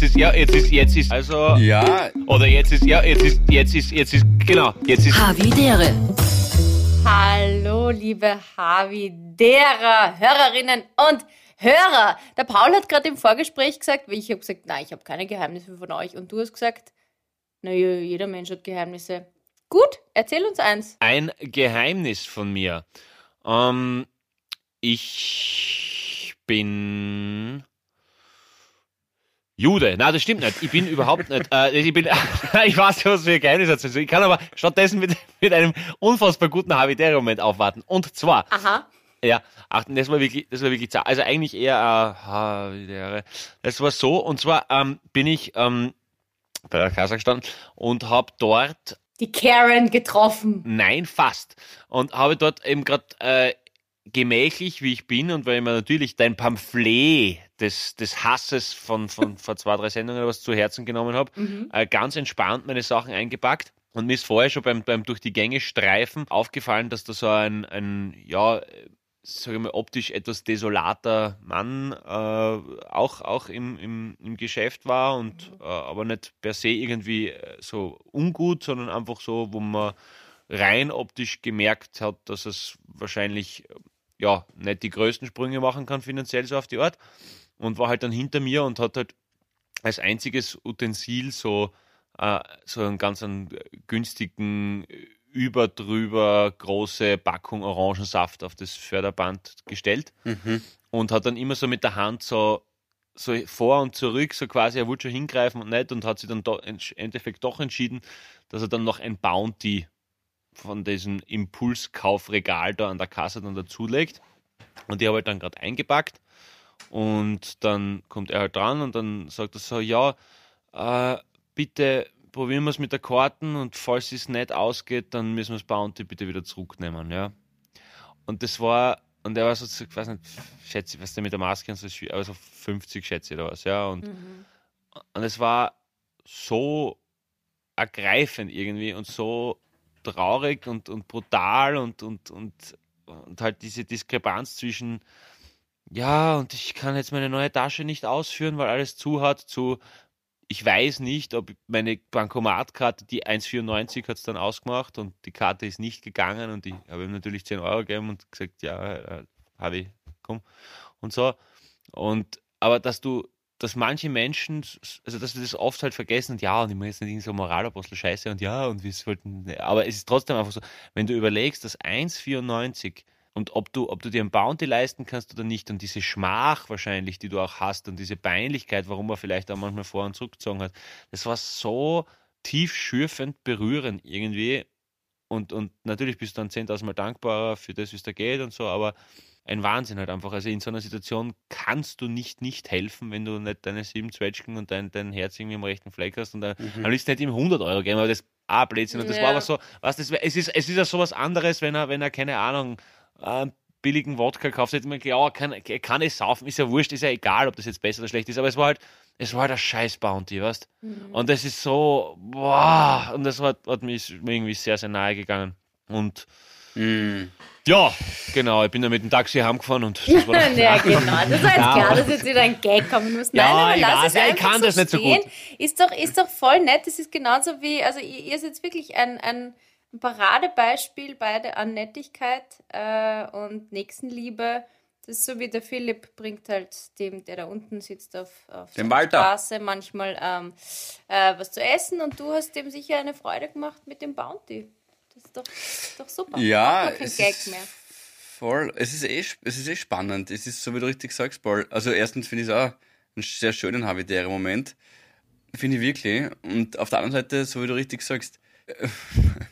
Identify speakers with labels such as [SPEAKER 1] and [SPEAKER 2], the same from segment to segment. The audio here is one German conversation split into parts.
[SPEAKER 1] jetzt ist, ja, jetzt ist, jetzt ist, also.
[SPEAKER 2] Ja.
[SPEAKER 1] Oder jetzt ist, ja, jetzt ist, jetzt ist, jetzt ist, genau, jetzt ist.
[SPEAKER 3] Havidere.
[SPEAKER 4] Hallo, liebe Havidera, Hörerinnen und Hörer. Der Paul hat gerade im Vorgespräch gesagt, weil ich habe gesagt, nein, ich habe keine Geheimnisse von euch. Und du hast gesagt, naja, jeder Mensch hat Geheimnisse. Gut, erzähl uns eins.
[SPEAKER 1] Ein Geheimnis von mir. Ähm, ich bin Jude. Nein, das stimmt nicht. Ich bin überhaupt nicht. Äh, ich bin, ich weiß nicht, was für ein Geheimnis hat. Ich kann aber stattdessen mit, mit einem unfassbar guten Habitäre-Moment aufwarten. Und zwar.
[SPEAKER 4] Aha.
[SPEAKER 1] Ja, ach, das war wirklich, das war wirklich, also eigentlich eher, äh, Habitäre. Das war so, und zwar ähm, bin ich ähm, bei der Kasse gestanden und habe dort
[SPEAKER 4] Die Karen getroffen.
[SPEAKER 1] Nein, fast. Und habe dort eben gerade äh, gemächlich, wie ich bin, und weil ich mir natürlich dein Pamphlet des, des Hasses von, von vor zwei, drei Sendungen was zu Herzen genommen habe, äh, ganz entspannt meine Sachen eingepackt. Und mir ist vorher schon beim, beim durch die Gänge streifen aufgefallen, dass da so ein, ein ja, äh, sag ich mal, optisch etwas desolater Mann äh, auch, auch im, im, im Geschäft war und äh, aber nicht per se irgendwie äh, so ungut, sondern einfach so, wo man rein optisch gemerkt hat, dass es wahrscheinlich äh, ja nicht die größten Sprünge machen kann finanziell so auf die Art und war halt dann hinter mir und hat halt als einziges Utensil so äh, so einen ganz einen günstigen über drüber große Packung Orangensaft auf das Förderband gestellt und hat dann immer so mit der Hand so so vor und zurück, so quasi, er wollte schon hingreifen und nicht und hat sich dann doch, im Endeffekt doch entschieden, dass er dann noch ein Bounty von diesem Impulskaufregal da an der Kasse dann dazulegt. Und die habe ich dann gerade eingepackt. Und dann kommt er halt dran und dann sagt er so, ja, äh, bitte probieren wir es mit der Karten und falls es nicht ausgeht, dann müssen wir das Bounty bitte wieder zurücknehmen, ja. Und das war, und er war so, ich weiß nicht, schätze ich, was der mit der Maske und so, schwierig, aber so 50 schätze ich oder was, ja. Und, und es war so ergreifend irgendwie und so traurig und, und brutal und, und, und, und halt diese Diskrepanz zwischen, ja, und ich kann jetzt meine neue Tasche nicht ausführen, weil alles zu hat, zu, ich weiß nicht, ob meine Bankomatkarte, die 1,94 hat es dann ausgemacht und die Karte ist nicht gegangen und ich habe ihm natürlich 10 Euro gegeben und gesagt, ja, äh, habe ich, komm. Und so. Und, aber dass du, dass manche Menschen, also dass wir das oft halt vergessen und ja, und ich mache jetzt nicht so Moralapostel Scheiße und ja, und wir sollten, aber es ist trotzdem einfach so, wenn du überlegst, dass 1,94 und ob du, ob du dir ein Bounty leisten kannst oder nicht und diese Schmach wahrscheinlich, die du auch hast und diese Peinlichkeit, warum er vielleicht auch manchmal vor und zurückgezogen hat, das war so tief schürfend berührend irgendwie und, und natürlich bist du dann 10.000 Mal dankbarer für das, wie es da geht und so, aber ein Wahnsinn halt einfach. Also in so einer Situation kannst du nicht nicht helfen, wenn du nicht deine sieben Zwetschgen und dein, dein Herz irgendwie am rechten Fleck hast und dann mhm. am liebsten nicht ihm 100 Euro geben, aber das ah, Blödsinn. Und das
[SPEAKER 4] Ja.
[SPEAKER 1] war aber so, was das, es ist, es ist ja sowas anderes, wenn er, wenn er, keine Ahnung, einen billigen Wodka kauft, hätte man gedacht, ja, kann, er kann es saufen, ist ja wurscht, ist ja egal, ob das jetzt besser oder schlecht ist, aber es war halt, es war halt ein scheiß Bounty, weißt Und das ist so, boah, und das hat, hat mir irgendwie sehr, sehr nahe gegangen. Und ja, genau, ich bin dann mit dem Taxi heimgefahren und das war dann,
[SPEAKER 4] ja, genau. Das war jetzt
[SPEAKER 1] Ja,
[SPEAKER 4] klar, dass jetzt wieder ein Gag kommen muss. Nein,
[SPEAKER 1] Ja,
[SPEAKER 4] aber
[SPEAKER 1] ich
[SPEAKER 4] lass
[SPEAKER 1] weiß,
[SPEAKER 4] es
[SPEAKER 1] ja, ich kann
[SPEAKER 4] so
[SPEAKER 1] das nicht so
[SPEAKER 4] stehen.
[SPEAKER 1] gut.
[SPEAKER 4] Ist doch, ist doch voll nett. Das ist genauso wie, also ihr, ihr seid wirklich ein, ein Paradebeispiel beide an Nettigkeit äh, und Nächstenliebe. Das ist so wie der Philipp bringt halt dem, der da unten sitzt auf, auf der
[SPEAKER 2] Walter.
[SPEAKER 4] Straße, manchmal ähm, äh, was zu essen und du hast dem sicher eine Freude gemacht mit dem Bounty. Das ist doch, das ist doch super.
[SPEAKER 2] Ja, es ist
[SPEAKER 4] mehr.
[SPEAKER 2] voll. Es ist, eh, es ist eh spannend. Es ist, so wie du richtig sagst, Paul. Also, erstens finde ich es auch einen sehr schönen habitären Moment. Finde ich wirklich. Und auf der anderen Seite, so wie du richtig sagst, äh,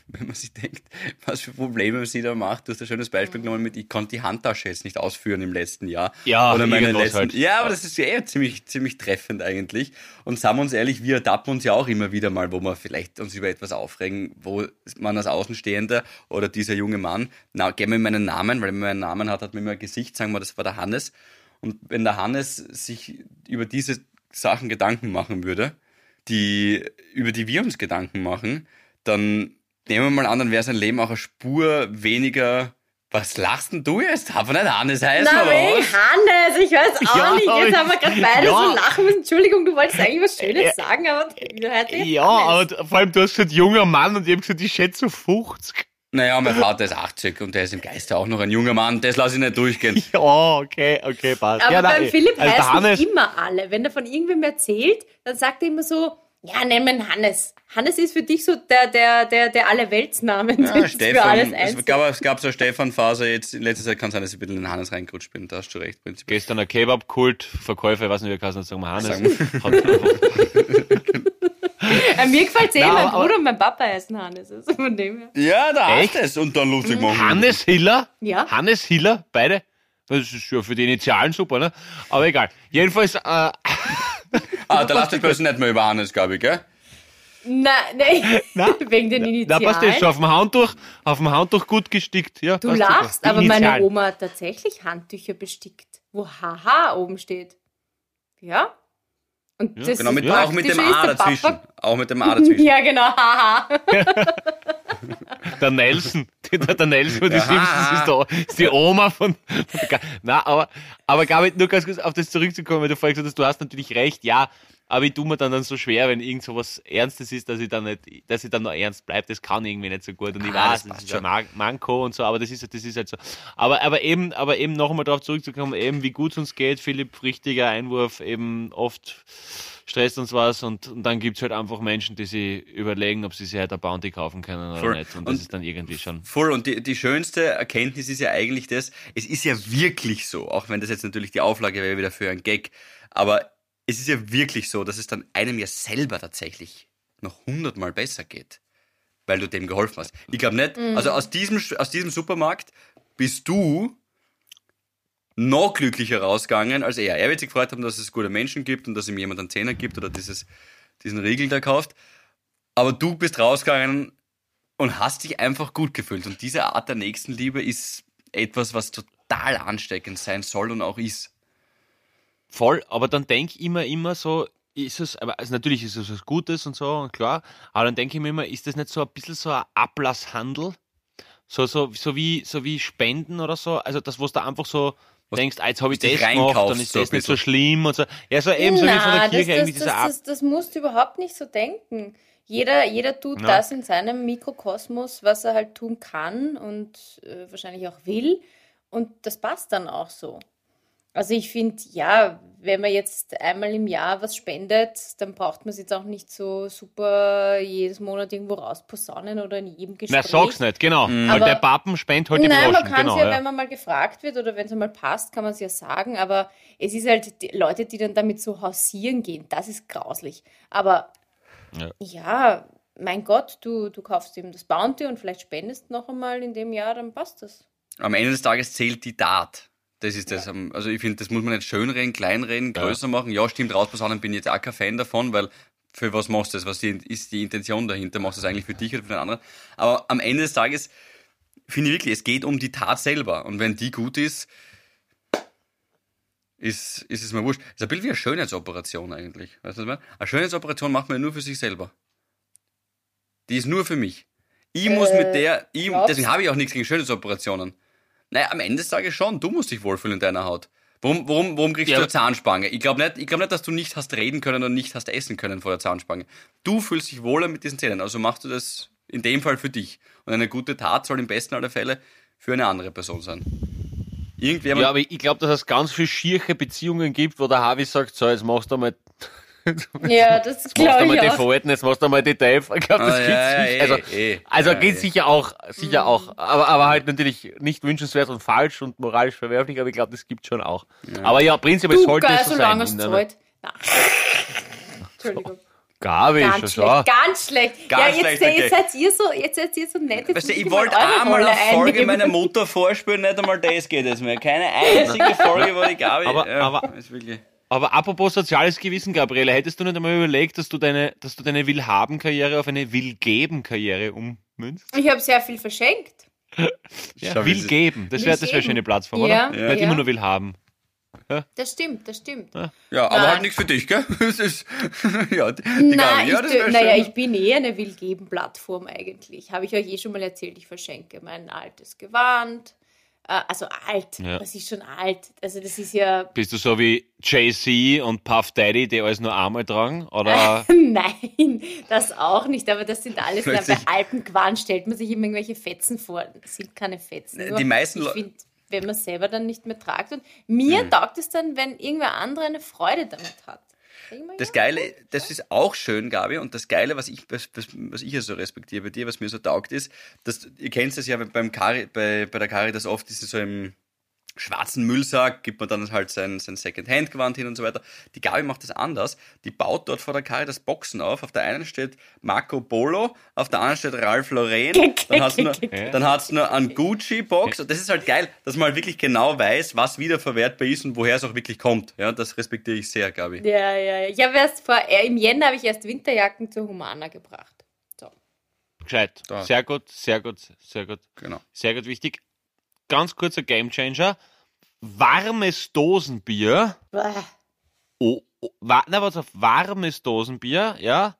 [SPEAKER 2] wenn man sich denkt, was für Probleme sie da macht. Du hast ein schönes Beispiel genommen mit, ich konnte die Handtasche jetzt nicht ausführen im letzten Jahr.
[SPEAKER 1] Ja,
[SPEAKER 2] Oder meine letzten,
[SPEAKER 1] halt.
[SPEAKER 2] Ja, aber das ist ja eh ziemlich, ziemlich treffend eigentlich. Und sagen wir uns ehrlich, wir ertappen uns ja auch immer wieder mal, wo wir vielleicht uns über etwas aufregen, wo man als Außenstehender oder dieser junge Mann, na, geben wir meinen Namen, weil wenn man einen Namen hat, hat man immer ein Gesicht, sagen wir, das war der Hannes. Und wenn der Hannes sich über diese Sachen Gedanken machen würde, die, über die wir uns Gedanken machen, dann nehmen wir mal an, dann wäre sein Leben auch eine Spur weniger Was lachst denn du jetzt? Darf nicht Hannes heißen,
[SPEAKER 4] Na,
[SPEAKER 2] oder
[SPEAKER 4] wegen
[SPEAKER 2] was?
[SPEAKER 4] Hannes, ich weiß auch
[SPEAKER 1] Ja,
[SPEAKER 4] nicht. Jetzt haben wir gerade beide
[SPEAKER 1] ja.
[SPEAKER 4] so lachen müssen. Entschuldigung, du wolltest eigentlich was Schönes sagen, aber jetzt
[SPEAKER 1] Ja,
[SPEAKER 4] Hannes.
[SPEAKER 1] aber vor allem du hast gesagt, junger Mann und ich hab gesagt, ich schätze so 50.
[SPEAKER 2] Naja, mein Vater ist 80 und der ist im Geiste auch noch ein junger Mann. Das lasse ich nicht durchgehen.
[SPEAKER 1] Ja, okay, okay, passt.
[SPEAKER 4] Aber
[SPEAKER 1] ja,
[SPEAKER 4] beim
[SPEAKER 1] nein,
[SPEAKER 4] Philipp
[SPEAKER 1] also
[SPEAKER 4] heißen
[SPEAKER 1] Hannes,
[SPEAKER 4] immer alle. Wenn er von irgendwem erzählt, dann sagt er immer so, ja, ihn Hannes. Hannes ist für dich so der, der, der, der alle Weltsnamen
[SPEAKER 2] Ja, Stefan, es gab, es gab so eine Stefan-Phase, jetzt in letzter Zeit kann es sein, dass ich ein bisschen in den Hannes reingerutscht bin. Da hast du recht, prinzipiell.
[SPEAKER 1] gestern ein Kebab-Kult, Verkäufer, ich weiß nicht, wie kann sagen wir Hannes.
[SPEAKER 4] Äh, mir gefällt eh,
[SPEAKER 1] Na,
[SPEAKER 4] mein
[SPEAKER 1] aber-
[SPEAKER 4] Bruder und mein Papa heißen Hannes. Also von dem her.
[SPEAKER 2] Ja, da
[SPEAKER 1] Echt?
[SPEAKER 2] hast es und dann lustig machen.
[SPEAKER 1] Hannes Hiller?
[SPEAKER 4] Ja.
[SPEAKER 1] Hannes Hiller, beide? Das ist ja für die Initialen super, ne? Aber egal. Jedenfalls, äh,
[SPEAKER 2] Ah, da lasst euch bloß nicht mehr über Hannes, glaube ich, gell?
[SPEAKER 4] Nein, nein,
[SPEAKER 1] Na,
[SPEAKER 4] wegen den
[SPEAKER 1] da
[SPEAKER 4] Initialen.
[SPEAKER 1] passt das schon auf dem Handtuch, auf dem Handtuch gut gestickt. Ja,
[SPEAKER 4] Du lachst, aber meine. Oma hat tatsächlich Handtücher bestickt, wo HH oben steht. Ja? Und das
[SPEAKER 2] Genau, mit,
[SPEAKER 1] Ja.
[SPEAKER 2] auch mit dem A dazwischen.
[SPEAKER 4] Papa-
[SPEAKER 2] Auch mit dem A dazwischen.
[SPEAKER 4] Ja, genau, haha.
[SPEAKER 1] Der Nelson, der, der Nelson, die
[SPEAKER 2] Ja.
[SPEAKER 1] Simpsons ist, der, ist die Oma von, von Na, aber, aber Gabi, nur ganz kurz auf das zurückzukommen, weil du vorhin gesagt hast, du hast natürlich recht, ja, aber ich tue mir dann, dann so schwer, wenn irgend so was Ernstes ist, dass ich dann nicht, dass ich dann noch ernst bleibe, das kann irgendwie nicht so gut und ich
[SPEAKER 2] Ah,
[SPEAKER 1] weiß,
[SPEAKER 2] das
[SPEAKER 1] das, ist
[SPEAKER 2] schon.
[SPEAKER 1] Man- Manko und so, aber das ist, das ist halt so. Aber, aber eben, aber eben noch einmal darauf zurückzukommen, eben wie gut es uns geht, Philipp, richtiger Einwurf, eben oft stresst uns was und, und dann gibt's halt einfach Menschen, die sich überlegen, ob sie sich halt eine Bounty kaufen können oder
[SPEAKER 2] Voll.
[SPEAKER 1] nicht. Und das
[SPEAKER 2] Und-
[SPEAKER 1] ist dann irgendwie schon.
[SPEAKER 2] Voll, und die, die schönste Erkenntnis ist ja eigentlich das, es ist ja wirklich so, auch wenn das jetzt natürlich die Auflage wäre wieder für ein Gag, aber es ist ja wirklich so, dass es dann einem ja selber tatsächlich noch hundertmal besser geht, weil du dem geholfen hast. Ich glaube nicht, also aus diesem, aus diesem Supermarkt bist du noch glücklicher rausgegangen als er. Er wird sich gefreut haben, dass es gute Menschen gibt und dass ihm jemand einen Zehner gibt oder dieses, diesen Riegel da kauft. Aber du bist rausgegangen und hast dich einfach gut gefühlt. Und diese Art der Nächstenliebe ist etwas, was total ansteckend sein soll und auch ist.
[SPEAKER 1] Voll, aber dann denke ich immer, immer so, ist es, aber also natürlich ist es was Gutes und so, und klar, aber dann denke ich mir immer, ist das nicht so ein bisschen so ein Ablasshandel? So, so, so, wie, so wie Spenden oder so? Also das, was du einfach so denkst, ah, jetzt habe ich das gemacht, dann ist
[SPEAKER 2] so
[SPEAKER 1] das nicht so schlimm und so. Ja, so eben so wie von der
[SPEAKER 4] Na,
[SPEAKER 1] Kirche
[SPEAKER 4] das,
[SPEAKER 1] irgendwie
[SPEAKER 4] das,
[SPEAKER 1] dieser
[SPEAKER 4] das, das, das musst du überhaupt nicht so denken. Jeder, jeder tut
[SPEAKER 1] Ja.
[SPEAKER 4] das in seinem Mikrokosmos, was er halt tun kann und äh, wahrscheinlich auch will. Und das passt dann auch so. Also ich finde, ja, wenn man jetzt einmal im Jahr was spendet, dann braucht man es jetzt auch nicht so super jedes Monat irgendwo rausposaunen oder in jedem Gespräch.
[SPEAKER 1] Na, sag's nicht, genau. Weil
[SPEAKER 4] Aber-
[SPEAKER 1] der Papen spendet halt die
[SPEAKER 4] Nein, man
[SPEAKER 1] Groschen,
[SPEAKER 4] kann es
[SPEAKER 1] genau.
[SPEAKER 4] ja,
[SPEAKER 1] ja.
[SPEAKER 4] wenn man mal gefragt wird oder wenn es mal passt, kann man es ja sagen. Aber es ist halt die Leute, die dann damit so hausieren gehen, das ist grauslich. Aber
[SPEAKER 1] Ja.
[SPEAKER 4] ja, mein Gott, du, du kaufst eben das Bounty und vielleicht spendest noch einmal in dem Jahr, dann passt das.
[SPEAKER 2] Am Ende des Tages zählt die Tat. Das ist das. am- Also ich finde, das muss man nicht schönreden, kleinreden, größer machen. Ja, stimmt, rausposaunen bin ich jetzt auch kein Fan davon, weil für was machst du das? Was ist die Intention dahinter? Machst du das eigentlich für dich oder für den anderen? Aber am Ende des Tages finde ich wirklich, es geht um die Tat selber. Und wenn die gut ist, ist, ist es mir wurscht. Das ist ein bisschen wie eine Schönheitsoperation eigentlich. Weißt du, was ich meine? Eine Schönheitsoperation macht man ja nur für sich selber. Die ist nur für mich. Ich muss mit der, ich, deswegen habe ich auch nichts gegen Schönheitsoperationen. Naja, am Ende des Tages schon. Du musst dich wohlfühlen in deiner Haut. Warum, warum, warum kriegst
[SPEAKER 1] Ja,
[SPEAKER 2] du eine Zahnspange? Ich glaube nicht, ich glaub nicht, dass du nicht hast reden können und nicht hast essen können vor der Zahnspange. Du fühlst dich wohler mit diesen Zähnen. Also machst du das in dem Fall für dich. Und eine gute Tat soll im besten aller Fälle für eine andere Person sein. Irgendwer
[SPEAKER 1] Ja, aber ich glaube, dass es ganz viele schierche Beziehungen gibt, wo der Harvey sagt, so, jetzt machst du mal,
[SPEAKER 4] Ja, das
[SPEAKER 1] jetzt machst du
[SPEAKER 4] glaube
[SPEAKER 1] mal
[SPEAKER 4] ich
[SPEAKER 1] die
[SPEAKER 4] auch.
[SPEAKER 1] Falten, jetzt machst du mal die Teufel. Ich glaube, das
[SPEAKER 2] Ah,
[SPEAKER 1] gibt's
[SPEAKER 2] ja, ja,
[SPEAKER 1] sicher.
[SPEAKER 2] eh,
[SPEAKER 1] Also,
[SPEAKER 2] eh.
[SPEAKER 1] also
[SPEAKER 2] Ja,
[SPEAKER 1] geht
[SPEAKER 2] eh.
[SPEAKER 1] sicher auch, sicher
[SPEAKER 4] Mhm.
[SPEAKER 1] auch. Aber, aber halt natürlich nicht wünschenswert und falsch und moralisch verwerflich, aber ich glaube, das gibt schon auch. Aber ja, prinzipiell
[SPEAKER 4] Du,
[SPEAKER 1] sollte
[SPEAKER 4] geil,
[SPEAKER 1] es so
[SPEAKER 4] solange
[SPEAKER 1] sein.
[SPEAKER 4] es
[SPEAKER 1] in einer-
[SPEAKER 4] zahlt. Na. Entschuldigung.
[SPEAKER 1] Gabi, schon
[SPEAKER 4] Ganz
[SPEAKER 1] so.
[SPEAKER 4] schlecht, ganz schlecht.
[SPEAKER 2] Ganz
[SPEAKER 4] ja, jetzt,
[SPEAKER 2] schlechter
[SPEAKER 4] jetzt
[SPEAKER 2] Gag.
[SPEAKER 4] seid ihr so, jetzt seid ihr so nett. Jetzt
[SPEAKER 2] Weißt du, ich wollte einmal eine Folge
[SPEAKER 4] einnehmen.
[SPEAKER 2] meiner Mutter vorspielen, nicht einmal das geht es mir. Keine einzige Folge, wo ich Gabi.
[SPEAKER 1] Aber-
[SPEAKER 2] ja,
[SPEAKER 1] aber-
[SPEAKER 2] ist wirklich.
[SPEAKER 1] Aber apropos soziales Gewissen, Gabriele, hättest du nicht einmal überlegt, dass du deine, dass du deine Will-Haben-Karriere auf eine Will-Geben-Karriere ummünzt?
[SPEAKER 4] Ich habe sehr viel verschenkt.
[SPEAKER 1] Ja,
[SPEAKER 2] Schau, wie
[SPEAKER 1] will
[SPEAKER 2] sie-
[SPEAKER 1] geben. Das wäre das wär eine schöne Plattform,
[SPEAKER 4] Ja,
[SPEAKER 1] oder?
[SPEAKER 4] ja.
[SPEAKER 1] Nicht
[SPEAKER 4] ja.
[SPEAKER 1] immer nur will haben.
[SPEAKER 4] Das stimmt, das stimmt.
[SPEAKER 2] Ja, aber
[SPEAKER 4] Nein.
[SPEAKER 2] halt nichts für dich, gell? Das ist, ja, die,
[SPEAKER 4] Nein,
[SPEAKER 2] ja,
[SPEAKER 4] ich,
[SPEAKER 2] das
[SPEAKER 4] naja, ich bin eh eine Willgeben-Plattform eigentlich. Habe ich euch eh schon mal erzählt, ich verschenke mein altes Gewand, also alt.
[SPEAKER 1] Ja.
[SPEAKER 4] Das ist schon alt. Also das ist ja.
[SPEAKER 1] Bist du so wie Jay-Z und Puff Daddy, die alles nur einmal tragen? Oder?
[SPEAKER 4] Nein, das auch nicht. Aber das sind alles, na, bei alten Quan stellt man sich immer irgendwelche Fetzen vor. Das sind keine Fetzen.
[SPEAKER 2] Die
[SPEAKER 4] Nur
[SPEAKER 2] meisten
[SPEAKER 4] ich
[SPEAKER 2] Leu-
[SPEAKER 4] finde, wenn man selber dann nicht mehr tragt. Und mir
[SPEAKER 2] Hm.
[SPEAKER 4] taugt es dann, wenn irgendwer andere eine Freude damit hat.
[SPEAKER 2] Das Geile, das ist auch schön, Gabi, und das Geile, was ich, was, was, ich ja so respektiere bei dir, was mir so taugt, ist, dass ihr kennt es ja beim Kari, bei, bei der Kari, das oft ist so im schwarzen Müllsack, gibt man dann halt sein, sein Second-Hand-Gewand hin und so weiter. Die Gabi macht das anders. Die baut dort vor der Kari das Boxen auf. Auf der einen steht Marco Polo, auf der anderen steht Ralph Lauren. Dann hat's nur,
[SPEAKER 1] Ja.
[SPEAKER 2] dann hat's nur einen Gucci-Box. Das ist halt geil, dass man halt wirklich genau weiß, was wiederverwertbar ist und woher es auch wirklich kommt. Ja, das respektiere ich sehr, Gabi.
[SPEAKER 4] Ja, ja, ja. Ich habe erst vor, äh, im Jänner habe ich erst Winterjacken zu Humana gebracht. So.
[SPEAKER 1] Gescheit.
[SPEAKER 2] Da.
[SPEAKER 1] Sehr gut, sehr gut, sehr gut.
[SPEAKER 2] Genau.
[SPEAKER 1] Sehr gut wichtig. Ganz kurzer Gamechanger. Warmes Dosenbier. Oh, oh, wa, na, was auf warmes Dosenbier, ja?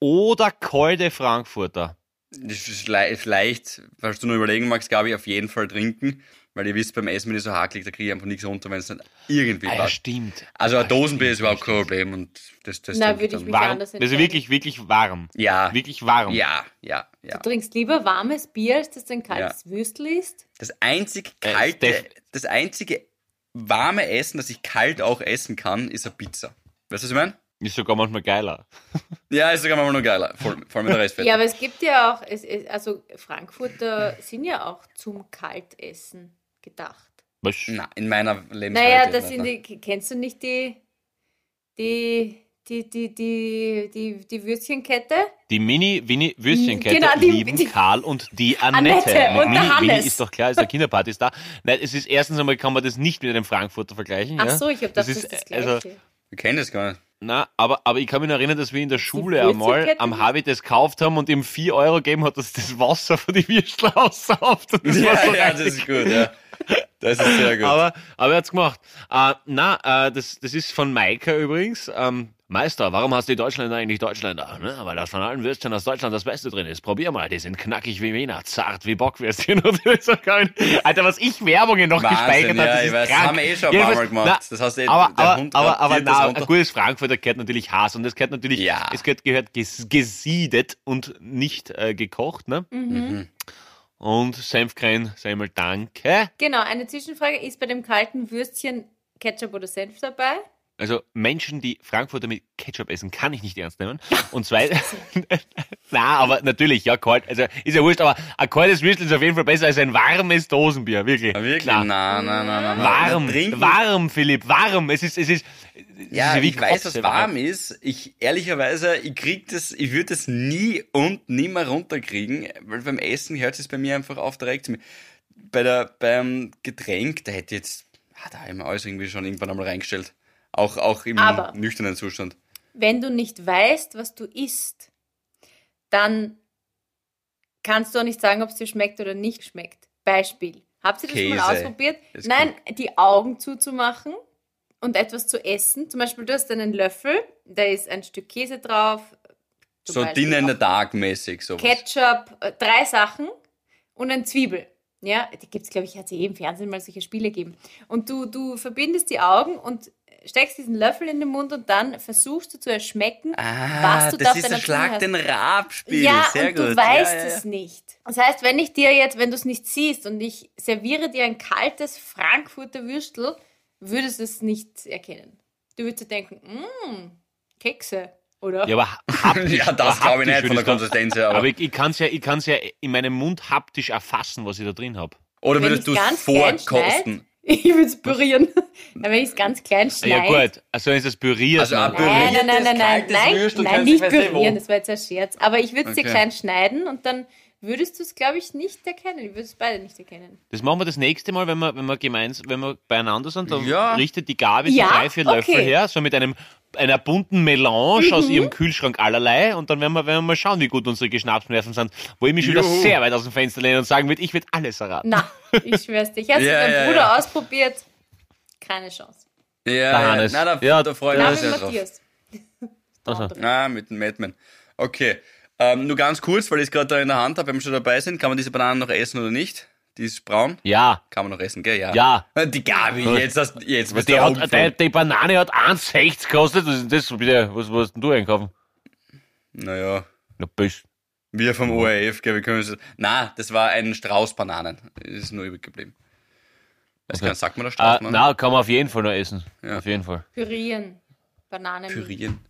[SPEAKER 1] Oder kalte Frankfurter.
[SPEAKER 2] Das ist le ist leicht, falls du nur überlegen magst, Gabi, auf jeden Fall trinken. Weil ihr wisst, beim Essen, wenn ich so hakelig, da kriege ich einfach nichts runter, wenn es nicht irgendwie
[SPEAKER 1] Ah, ja,
[SPEAKER 2] passt.
[SPEAKER 1] stimmt.
[SPEAKER 2] Also ein
[SPEAKER 1] Ah,
[SPEAKER 2] Dosenbier ist überhaupt kein. Problem und das, das
[SPEAKER 4] Na, würde ich
[SPEAKER 2] dann.
[SPEAKER 4] mich
[SPEAKER 1] Warm.
[SPEAKER 4] anders
[SPEAKER 1] Also
[SPEAKER 4] entscheiden.
[SPEAKER 1] wirklich, wirklich warm.
[SPEAKER 2] Ja,
[SPEAKER 1] Wirklich warm.
[SPEAKER 2] ja, ja, ja.
[SPEAKER 4] Du trinkst lieber warmes Bier, als dass du ein kaltes Würstel isst?
[SPEAKER 2] Das einzig
[SPEAKER 1] Äh,
[SPEAKER 2] kalte, das einzige warme Essen, das ich kalt auch essen kann, ist eine Pizza. Weißt du, was ich meine?
[SPEAKER 1] Ist sogar manchmal geiler.
[SPEAKER 2] Ja, ist sogar manchmal noch geiler. Vor, vor allem mit der Restfett.
[SPEAKER 4] Ja, aber es gibt ja auch, es, es, also Frankfurter sind ja auch zum Kaltessen gedacht.
[SPEAKER 1] Was?
[SPEAKER 2] Na, in meiner Lebenswelt.
[SPEAKER 4] Naja, das sind
[SPEAKER 2] ne?
[SPEAKER 4] die, kennst du nicht die, die, die, die, die, die, die Würstchenkette?
[SPEAKER 1] Die Mini-Winnie-Würstchenkette
[SPEAKER 4] Genau, die-
[SPEAKER 1] lieben
[SPEAKER 4] die-
[SPEAKER 1] Karl und die Annette.
[SPEAKER 4] Annette und
[SPEAKER 1] Mini,
[SPEAKER 4] der Hannes.
[SPEAKER 1] ist doch klar, ist der Kinderparty ist da. Nein, es ist erstens einmal kann man das nicht mit einem Frankfurter vergleichen.
[SPEAKER 4] Ach so, ich habe
[SPEAKER 1] das
[SPEAKER 4] das
[SPEAKER 1] ist,
[SPEAKER 4] das
[SPEAKER 1] also,
[SPEAKER 4] Gleiche.
[SPEAKER 2] Wir kennen das gar nicht.
[SPEAKER 1] Na, aber, aber ich kann mich erinnern, dass wir in der Schule einmal am Harvey das gekauft haben und ihm 4 Euro gegeben hat, dass das Wasser von die Würstel aussauft. Das war
[SPEAKER 2] Ja,
[SPEAKER 1] so
[SPEAKER 2] ja, das ist gut, ja. Das ist sehr gut.
[SPEAKER 1] Aber, aber er hat's gemacht. Äh, na, äh, das, das ist von Maika übrigens. Ähm, Meister, warum hast die Deutschländer eigentlich Deutschländer? Ne? Weil das von allen Würstchen aus Deutschland das Beste drin ist. Probier mal, die sind knackig wie Wiener, zart wie Bockwürstchen. Alter, was ich Werbungen noch
[SPEAKER 2] Wahnsinn,
[SPEAKER 1] gespeichert habe,
[SPEAKER 2] ja,
[SPEAKER 1] das
[SPEAKER 2] weiß, das
[SPEAKER 1] krank.
[SPEAKER 2] haben wir eh schon ein paar Mal gemacht.
[SPEAKER 1] na,
[SPEAKER 2] Das heißt, eh,
[SPEAKER 1] aber,
[SPEAKER 2] der
[SPEAKER 1] aber,
[SPEAKER 2] Hund
[SPEAKER 1] aber, aber
[SPEAKER 2] das
[SPEAKER 1] na, ein gutes Frankfurter gehört natürlich Haas und das gehört natürlich,
[SPEAKER 2] Ja.
[SPEAKER 1] es gehört, gehört ges gesiedet und nicht äh, gekocht, ne?
[SPEAKER 2] Mhm.
[SPEAKER 1] Und Senfcreme, Semmel, danke.
[SPEAKER 4] Genau, eine Zwischenfrage. Ist bei dem kalten Würstchen Ketchup oder Senf dabei?
[SPEAKER 1] Also Menschen, die Frankfurter mit Ketchup essen, kann ich nicht ernst nehmen. Und zweitens, na, aber natürlich, ja, kalt, also ist ja wurscht, aber ein kaltes Würstel ist auf jeden Fall besser als ein warmes Dosenbier, wirklich.
[SPEAKER 2] Ja, wirklich?
[SPEAKER 1] Klar.
[SPEAKER 2] Nein, nein, nein, nein.
[SPEAKER 1] Warm,
[SPEAKER 2] Trinken,
[SPEAKER 1] warm, Philipp, warm. Es ist, es ist, es
[SPEAKER 2] Ja,
[SPEAKER 1] ist wie
[SPEAKER 2] ich weiß, was warm ist. Ich, ehrlicherweise, ich krieg das, ich würde das nie und nimmer runterkriegen, weil beim Essen hört es bei mir einfach auf, mir. Bei der, beim Getränk, da hätte ich jetzt, ah, da habe ich mir alles irgendwie schon irgendwann einmal reingestellt. Auch, auch im
[SPEAKER 4] Aber-
[SPEAKER 2] nüchternen Zustand.
[SPEAKER 4] Wenn du nicht weißt, was du isst, dann kannst du auch nicht sagen, ob es dir schmeckt oder nicht schmeckt. Beispiel. Habt ihr das
[SPEAKER 2] Käse.
[SPEAKER 4] mal ausprobiert?
[SPEAKER 2] Ist
[SPEAKER 4] Nein, die Augen zuzumachen und etwas zu essen. Zum Beispiel, du hast einen Löffel, da ist ein Stück Käse drauf.
[SPEAKER 2] So
[SPEAKER 4] Beispiel
[SPEAKER 2] Dinner in the Dark mäßig, sowas.
[SPEAKER 4] Ketchup, äh, drei Sachen und ein Zwiebel. Ja, die gibt es, glaube ich, hat es eh im Fernsehen mal solche Spiele gegeben. Und du, du verbindest die Augen und steckst diesen Löffel in den Mund und dann versuchst du zu erschmecken,
[SPEAKER 2] Ah,
[SPEAKER 4] was du da
[SPEAKER 2] das
[SPEAKER 4] auf
[SPEAKER 2] ist
[SPEAKER 4] deiner
[SPEAKER 2] ein Schlag
[SPEAKER 4] Zunge
[SPEAKER 2] den Rab-Spiel.
[SPEAKER 4] Ja,
[SPEAKER 2] Sehr
[SPEAKER 4] und
[SPEAKER 2] gut.
[SPEAKER 4] du weißt
[SPEAKER 2] ja, ja,
[SPEAKER 4] es nicht. Das heißt, wenn ich dir jetzt, wenn du es nicht siehst und ich serviere dir ein kaltes Frankfurter Würstel, würdest du es nicht erkennen. Du würdest dir denken, mmm, Kekse, oder?
[SPEAKER 1] Ja, aber haptisch,
[SPEAKER 2] Ja, das glaube ich nicht von der. Konsistenz her.
[SPEAKER 1] Aber,
[SPEAKER 2] Aber,
[SPEAKER 1] ich, ich kann es ja, ich kann's ja in meinem Mund haptisch erfassen, was ich da drin habe.
[SPEAKER 2] oder würdest du es vorkosten?
[SPEAKER 4] Ich würde es pürieren. Na, wenn ich es ganz klein schneide.
[SPEAKER 1] Ja gut, also ist das püriert.
[SPEAKER 2] Also
[SPEAKER 4] Nein, nein, nein, nein, nein, nein, nein, nicht pürieren, das war jetzt ein Scherz. Aber ich würde es dir
[SPEAKER 2] Okay.
[SPEAKER 4] klein schneiden und dann würdest du es, glaube ich, nicht erkennen. Ich würde es beide nicht erkennen.
[SPEAKER 1] Das machen wir das nächste Mal, wenn wir, wenn wir gemeinsam, wenn wir beieinander sind, dann
[SPEAKER 2] Ja.
[SPEAKER 1] richtet die Gabi so
[SPEAKER 4] Ja,
[SPEAKER 1] drei, vier Löffel
[SPEAKER 4] okay.
[SPEAKER 1] her, so mit einem einer bunten Melange aus
[SPEAKER 4] Mhm.
[SPEAKER 1] ihrem Kühlschrank allerlei und dann werden wir, werden wir mal schauen, wie gut unsere Geschnapsnerven sind, wo ich mich schon wieder sehr weit aus dem Fenster lehne und sagen würde, ich würde alles erraten.
[SPEAKER 4] Na, ich schwör's dir. Ich habe es mit meinem Bruder
[SPEAKER 2] ja.
[SPEAKER 4] ausprobiert. Keine Chance.
[SPEAKER 2] Ja,
[SPEAKER 1] Der
[SPEAKER 2] ja.
[SPEAKER 1] Hannes.
[SPEAKER 2] Na, da,
[SPEAKER 1] Ja,
[SPEAKER 2] da freue ich
[SPEAKER 4] Na,
[SPEAKER 2] mich sehr drauf.
[SPEAKER 4] Matthias.
[SPEAKER 1] Also.
[SPEAKER 2] Ah, mit dem Madman. Okay. Ähm, nur ganz kurz, weil ich es gerade da in der Hand habe, wenn wir schon dabei sind, kann man diese Bananen noch essen oder nicht? Die ist braun.
[SPEAKER 1] Ja.
[SPEAKER 2] Kann man noch essen, gell? Ja.
[SPEAKER 1] Ja.
[SPEAKER 2] Die Gabi, jetzt hast jetzt bist
[SPEAKER 1] Die,
[SPEAKER 2] du
[SPEAKER 1] hat, die, die Banane hat 1,60 gekostet. Was ist das? Was, denn du einkaufen?
[SPEAKER 2] Naja,
[SPEAKER 1] Na, bist.
[SPEAKER 2] wir vom ORF, gell, wir können es. Na, das war ein Strauß Bananen. Ist nur übrig geblieben. Weiß
[SPEAKER 1] Okay.
[SPEAKER 2] gar nicht, sagt man da
[SPEAKER 1] Ah,
[SPEAKER 2] Strauß Bananen?
[SPEAKER 1] na, kann man auf jeden Fall noch essen.
[SPEAKER 2] Ja.
[SPEAKER 1] Auf jeden Fall.
[SPEAKER 4] Pürieren. Bananen.
[SPEAKER 2] Pürieren.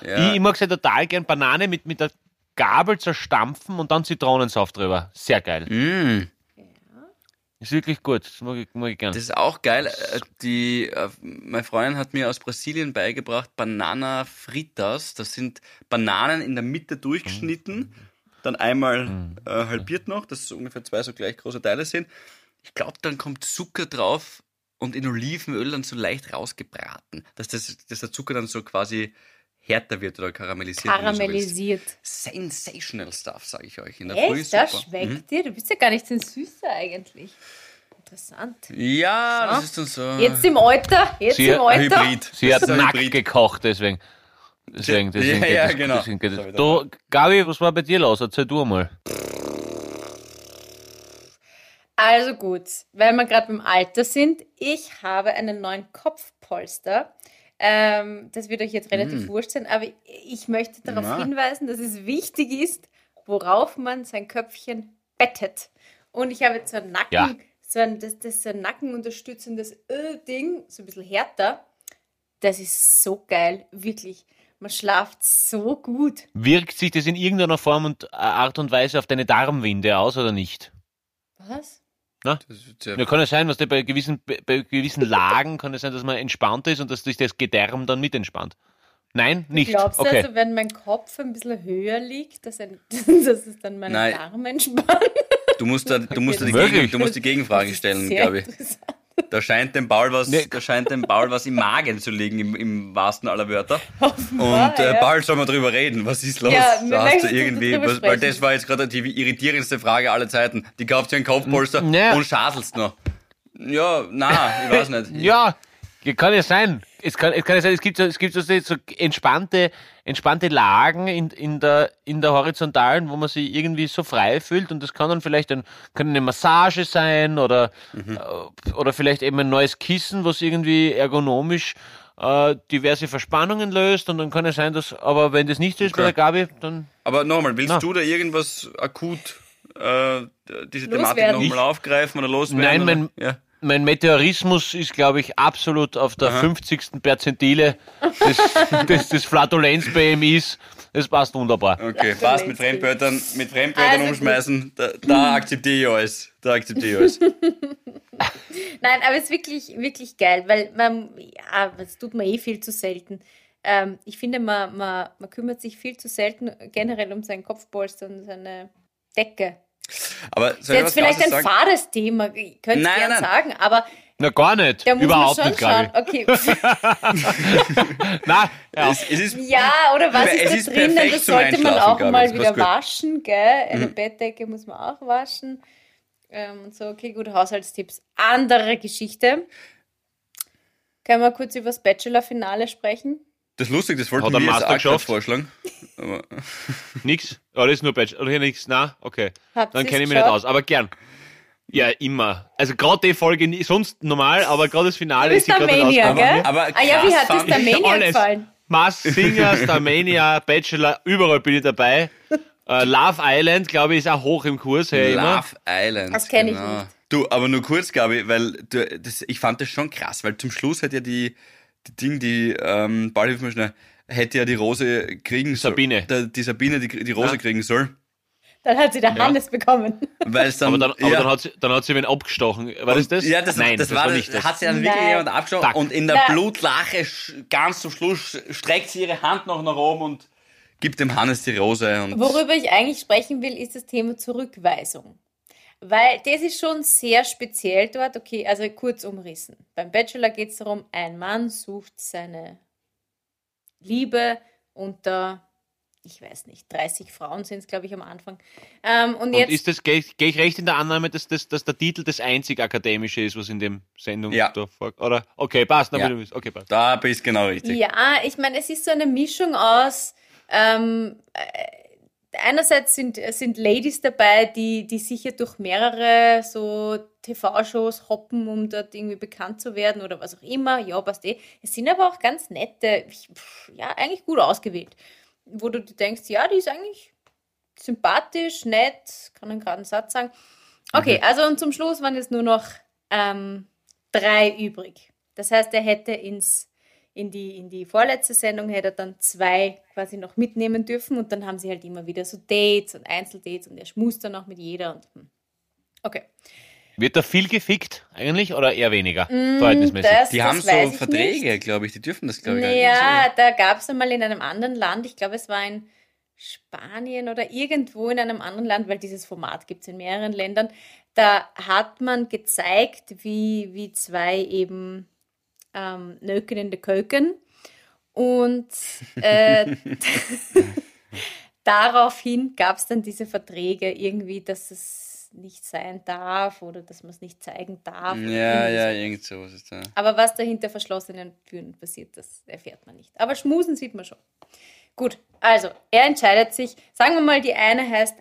[SPEAKER 1] Ich,
[SPEAKER 2] Ja.
[SPEAKER 1] ich mag sehr total gern Banane mit, mit der Gabel zerstampfen und dann Zitronensaft drüber. Sehr geil.
[SPEAKER 2] Mm,
[SPEAKER 1] Ist wirklich gut. Das mag ich, mag ich gern.
[SPEAKER 2] das ist auch geil. Äh, Die, äh, meine Freundin hat mir aus Brasilien beigebracht Banana Fritas. Das sind Bananen in der Mitte durchgeschnitten, dann einmal äh, halbiert noch, dass es ungefähr zwei so gleich große Teile sind. Ich glaube, dann kommt Zucker drauf und in Olivenöl dann so leicht rausgebraten, dass, das, dass der Zucker dann so quasi härter wird oder karamellisiert. so.
[SPEAKER 4] Karamellisiert.
[SPEAKER 2] Sensational Stuff, sage ich euch. In der Früh
[SPEAKER 4] Echt?
[SPEAKER 2] ist
[SPEAKER 4] Das
[SPEAKER 2] super.
[SPEAKER 4] schmeckt
[SPEAKER 2] Mhm.
[SPEAKER 4] dir? Du bist ja gar nicht so ein Süßer eigentlich. Interessant.
[SPEAKER 2] Ja,
[SPEAKER 4] So.
[SPEAKER 2] das ist dann so.
[SPEAKER 4] Jetzt im Alter, jetzt
[SPEAKER 1] Sie-
[SPEAKER 4] im Alter.
[SPEAKER 2] Hybrid.
[SPEAKER 1] Sie
[SPEAKER 2] Das
[SPEAKER 1] hat nackt
[SPEAKER 2] Hybrid.
[SPEAKER 1] gekocht, deswegen. Deswegen, deswegen
[SPEAKER 2] Ja, ja,
[SPEAKER 1] das,
[SPEAKER 2] genau.
[SPEAKER 1] deswegen geht
[SPEAKER 2] Das
[SPEAKER 1] das. Du, Gabi, was war bei dir los? Erzähl du mal.
[SPEAKER 4] Also gut, weil wir gerade beim Alter sind, ich habe einen neuen Kopfpolster. Ähm, das wird euch jetzt relativ wurscht sein, aber ich möchte darauf
[SPEAKER 2] Na.
[SPEAKER 4] hinweisen, dass es wichtig ist, worauf man sein Köpfchen bettet. Und ich habe jetzt so ein Nacken,
[SPEAKER 1] Ja.
[SPEAKER 4] so ein, das, das so ein nackenunterstützendes Ding, so ein bisschen härter. Das ist so geil, wirklich. Man schlaft so gut.
[SPEAKER 1] Wirkt sich das in irgendeiner Form und äh, Art und Weise auf deine Darmwinde aus oder nicht?
[SPEAKER 4] Was?
[SPEAKER 2] Das ist ja-
[SPEAKER 1] Ja, kann es sein, was bei gewissen, bei, gewissen Lagen kann es sein, dass man entspannter ist und dass sich das Gedärm dann mit entspannt. Nein, nicht.
[SPEAKER 4] Glaubst du
[SPEAKER 1] okay.
[SPEAKER 4] also, wenn mein Kopf ein bisschen höher liegt, dass, ein, dass es dann meine
[SPEAKER 2] Nein.
[SPEAKER 4] Darme entspannt?
[SPEAKER 2] Du musst da, du musst da die? Gegen, du musst die Gegenfrage stellen, glaube ich. Da scheint dem Paul was,
[SPEAKER 1] Nee.
[SPEAKER 2] da scheint dem Paul was im Magen zu liegen, im, im wahrsten aller Wörter.
[SPEAKER 4] Offenbar,
[SPEAKER 2] Und äh,
[SPEAKER 4] ja.
[SPEAKER 2] Paul, soll mal drüber reden. Was ist los?
[SPEAKER 4] Ja,
[SPEAKER 2] da hast du irgendwie, was, weil das war jetzt gerade die irritierendste Frage aller Zeiten. Die kauft sich einen Kopfpolster
[SPEAKER 1] Ja.
[SPEAKER 2] und schaselst noch. Ja, na, ich weiß nicht.
[SPEAKER 1] Ja, kann ja sein. Es kann, es kann ja sein, es gibt so, es gibt so, so entspannte, entspannte Lagen in, in, der, in der Horizontalen, wo man sich irgendwie so frei fühlt und das kann dann vielleicht ein, kann eine Massage sein oder, äh, oder vielleicht eben ein neues Kissen, was irgendwie ergonomisch äh, diverse Verspannungen löst und dann kann es sein, dass, aber wenn das nicht so ist bei
[SPEAKER 2] Okay.
[SPEAKER 1] der Gabi, dann
[SPEAKER 2] Aber nochmal, willst
[SPEAKER 1] Na.
[SPEAKER 2] du da irgendwas akut äh, diese Thematik nochmal aufgreifen oder loswerden?
[SPEAKER 1] Nein,
[SPEAKER 2] oder?
[SPEAKER 1] mein-
[SPEAKER 2] ja.
[SPEAKER 1] Mein Meteorismus ist, glaube ich, absolut auf der 50. Perzentile des, des, des Flatulenz-BMIs. Das passt wunderbar.
[SPEAKER 2] Okay, passt mit Fremdwörtern, mit Fremdwörtern
[SPEAKER 4] Also
[SPEAKER 2] umschmeißen, da, da akzeptiere ich alles. Da akzeptiere ich alles.
[SPEAKER 4] Nein, aber es ist wirklich, wirklich geil, weil man, ja, das tut man eh viel zu selten. Ähm, ich finde, man, man, man kümmert sich viel zu selten generell um seinen Kopfpolster und seine Decke.
[SPEAKER 2] Aber
[SPEAKER 4] Das
[SPEAKER 2] soll
[SPEAKER 4] ist
[SPEAKER 2] ich
[SPEAKER 4] jetzt
[SPEAKER 2] was
[SPEAKER 4] vielleicht ein fades Thema, ich könnte
[SPEAKER 2] Nein,
[SPEAKER 4] gern
[SPEAKER 2] nein.
[SPEAKER 4] sagen, aber
[SPEAKER 1] Na, gar nicht.
[SPEAKER 4] da muss
[SPEAKER 1] Überhaupt
[SPEAKER 4] man schon
[SPEAKER 1] nicht,
[SPEAKER 4] schauen. Okay.
[SPEAKER 1] Nein, ja.
[SPEAKER 2] Es, es ist,
[SPEAKER 4] Ja, oder was ist
[SPEAKER 2] ist
[SPEAKER 4] da drinnen?
[SPEAKER 2] perfekt
[SPEAKER 4] Das sollte man auch mal wieder waschen, gell? Eine Bettdecke muss man auch waschen. Ähm, und so, okay, gut, Haushaltstipps. Andere Geschichte. Können wir kurz über das Bachelor-Finale sprechen?
[SPEAKER 2] Das ist lustig, das
[SPEAKER 1] er
[SPEAKER 2] wir jetzt
[SPEAKER 1] Master geschafft?
[SPEAKER 2] vorschlagen. Aber,
[SPEAKER 1] nix. Alles nur Bachelor. Oder hier nichts. Na, okay.
[SPEAKER 4] Habt
[SPEAKER 1] Dann kenne ich mich nicht aus. Aber gern. Ja, immer. Also gerade die Folge sonst normal, aber gerade das Finale ist gerade nicht ausgegangen.
[SPEAKER 4] gell?
[SPEAKER 2] Aber
[SPEAKER 4] ah ja, wie hat das der
[SPEAKER 2] ich
[SPEAKER 4] Mania gefallen?
[SPEAKER 1] Mars Singer, Starmania, Bachelor, überall bin ich dabei. Äh, Love Island, glaube ich, ist auch hoch im Kurs. Hey, immer.
[SPEAKER 2] Love Island.
[SPEAKER 4] Das kenn ich
[SPEAKER 2] genau.
[SPEAKER 4] nicht.
[SPEAKER 2] Du, aber nur kurz, Gabi, weil du, das, ich fand das schon krass, weil zum Schluss hat ja die, die Ding, die, ähm, Paul, hilf mir schnell, hätte ja die Rose kriegen sollen.
[SPEAKER 1] Sabine.
[SPEAKER 2] Der, die Sabine die, die Rose
[SPEAKER 1] Ja.
[SPEAKER 2] kriegen soll.
[SPEAKER 4] Dann hat sie der Hannes bekommen.
[SPEAKER 2] Weil es dann,
[SPEAKER 1] Aber, dann, aber
[SPEAKER 2] ja,
[SPEAKER 1] dann, hat sie, dann hat sie wen abgestochen. War das das?
[SPEAKER 2] Ja, das,
[SPEAKER 1] Nein,
[SPEAKER 2] das,
[SPEAKER 1] das,
[SPEAKER 2] war,
[SPEAKER 1] war nicht das.
[SPEAKER 2] Hat sie dann wirklich
[SPEAKER 4] Nein.
[SPEAKER 2] jemand abgeschaut
[SPEAKER 1] Zack.
[SPEAKER 2] und in der
[SPEAKER 4] Nein.
[SPEAKER 2] Blutlache ganz zum Schluss streckt sie ihre Hand noch nach oben und gibt dem Hannes die Rose. Und
[SPEAKER 4] Worüber ich eigentlich sprechen will, ist das Thema Zurückweisung. Weil das ist schon sehr speziell dort. Okay, also kurz umrissen. Beim Bachelor geht es darum, ein Mann sucht seine Liebe unter, ich weiß nicht, 30 Frauen sind es, glaube ich, am Anfang. Ähm, und,
[SPEAKER 1] Und
[SPEAKER 4] jetzt,
[SPEAKER 1] ist das, gehe ich, geh ich recht in der Annahme, dass, dass, dass der Titel das einzig Akademische ist, was in dem Sendung
[SPEAKER 2] Ja.
[SPEAKER 1] da vor, oder? Okay, passt,
[SPEAKER 2] Ja.
[SPEAKER 1] okay, passt.
[SPEAKER 2] da bist genau richtig.
[SPEAKER 4] ja, ich meine, es ist so eine Mischung aus, ähm, äh, einerseits sind, sind Ladies dabei, die, die sicher durch mehrere so TV-Shows hoppen, um dort irgendwie bekannt zu werden oder was auch immer. Ja, passt eh. Es sind aber auch ganz nette, ja, eigentlich gut ausgewählt. Wo du denkst, ja, die ist eigentlich sympathisch, nett, kann einen geraden Satz sagen. Okay, mhm. also und zum Schluss waren jetzt nur noch ähm, drei übrig. Das heißt, er hätte ins, in, die, in die vorletzte Sendung hätte er dann zwei quasi noch mitnehmen dürfen und dann haben sie halt immer wieder so Dates und Einzeldates und er schmust dann auch mit jeder und hm. okay.
[SPEAKER 1] Wird da viel gefickt eigentlich oder eher weniger?
[SPEAKER 4] Mm, verhältnismäßig. Das,
[SPEAKER 2] die haben so Verträge, glaube ich, die dürfen das, glaube ich.
[SPEAKER 4] Ja, so. da gab es einmal in einem anderen Land, ich glaube, es war in Spanien oder irgendwo in einem anderen Land, weil dieses Format gibt es in mehreren Ländern, da hat man gezeigt, wie, wie zwei eben ähm, Nöken in der Köken und äh, daraufhin gab es dann diese Verträge irgendwie, dass es nicht sein darf oder dass man es nicht zeigen darf.
[SPEAKER 2] Ja, ja, irgend sowas ist da.
[SPEAKER 4] Aber was dahinter verschlossenen Türen passiert, das erfährt man nicht. Aber schmusen sieht man schon. Gut, also er entscheidet sich. Sagen wir mal, die eine heißt,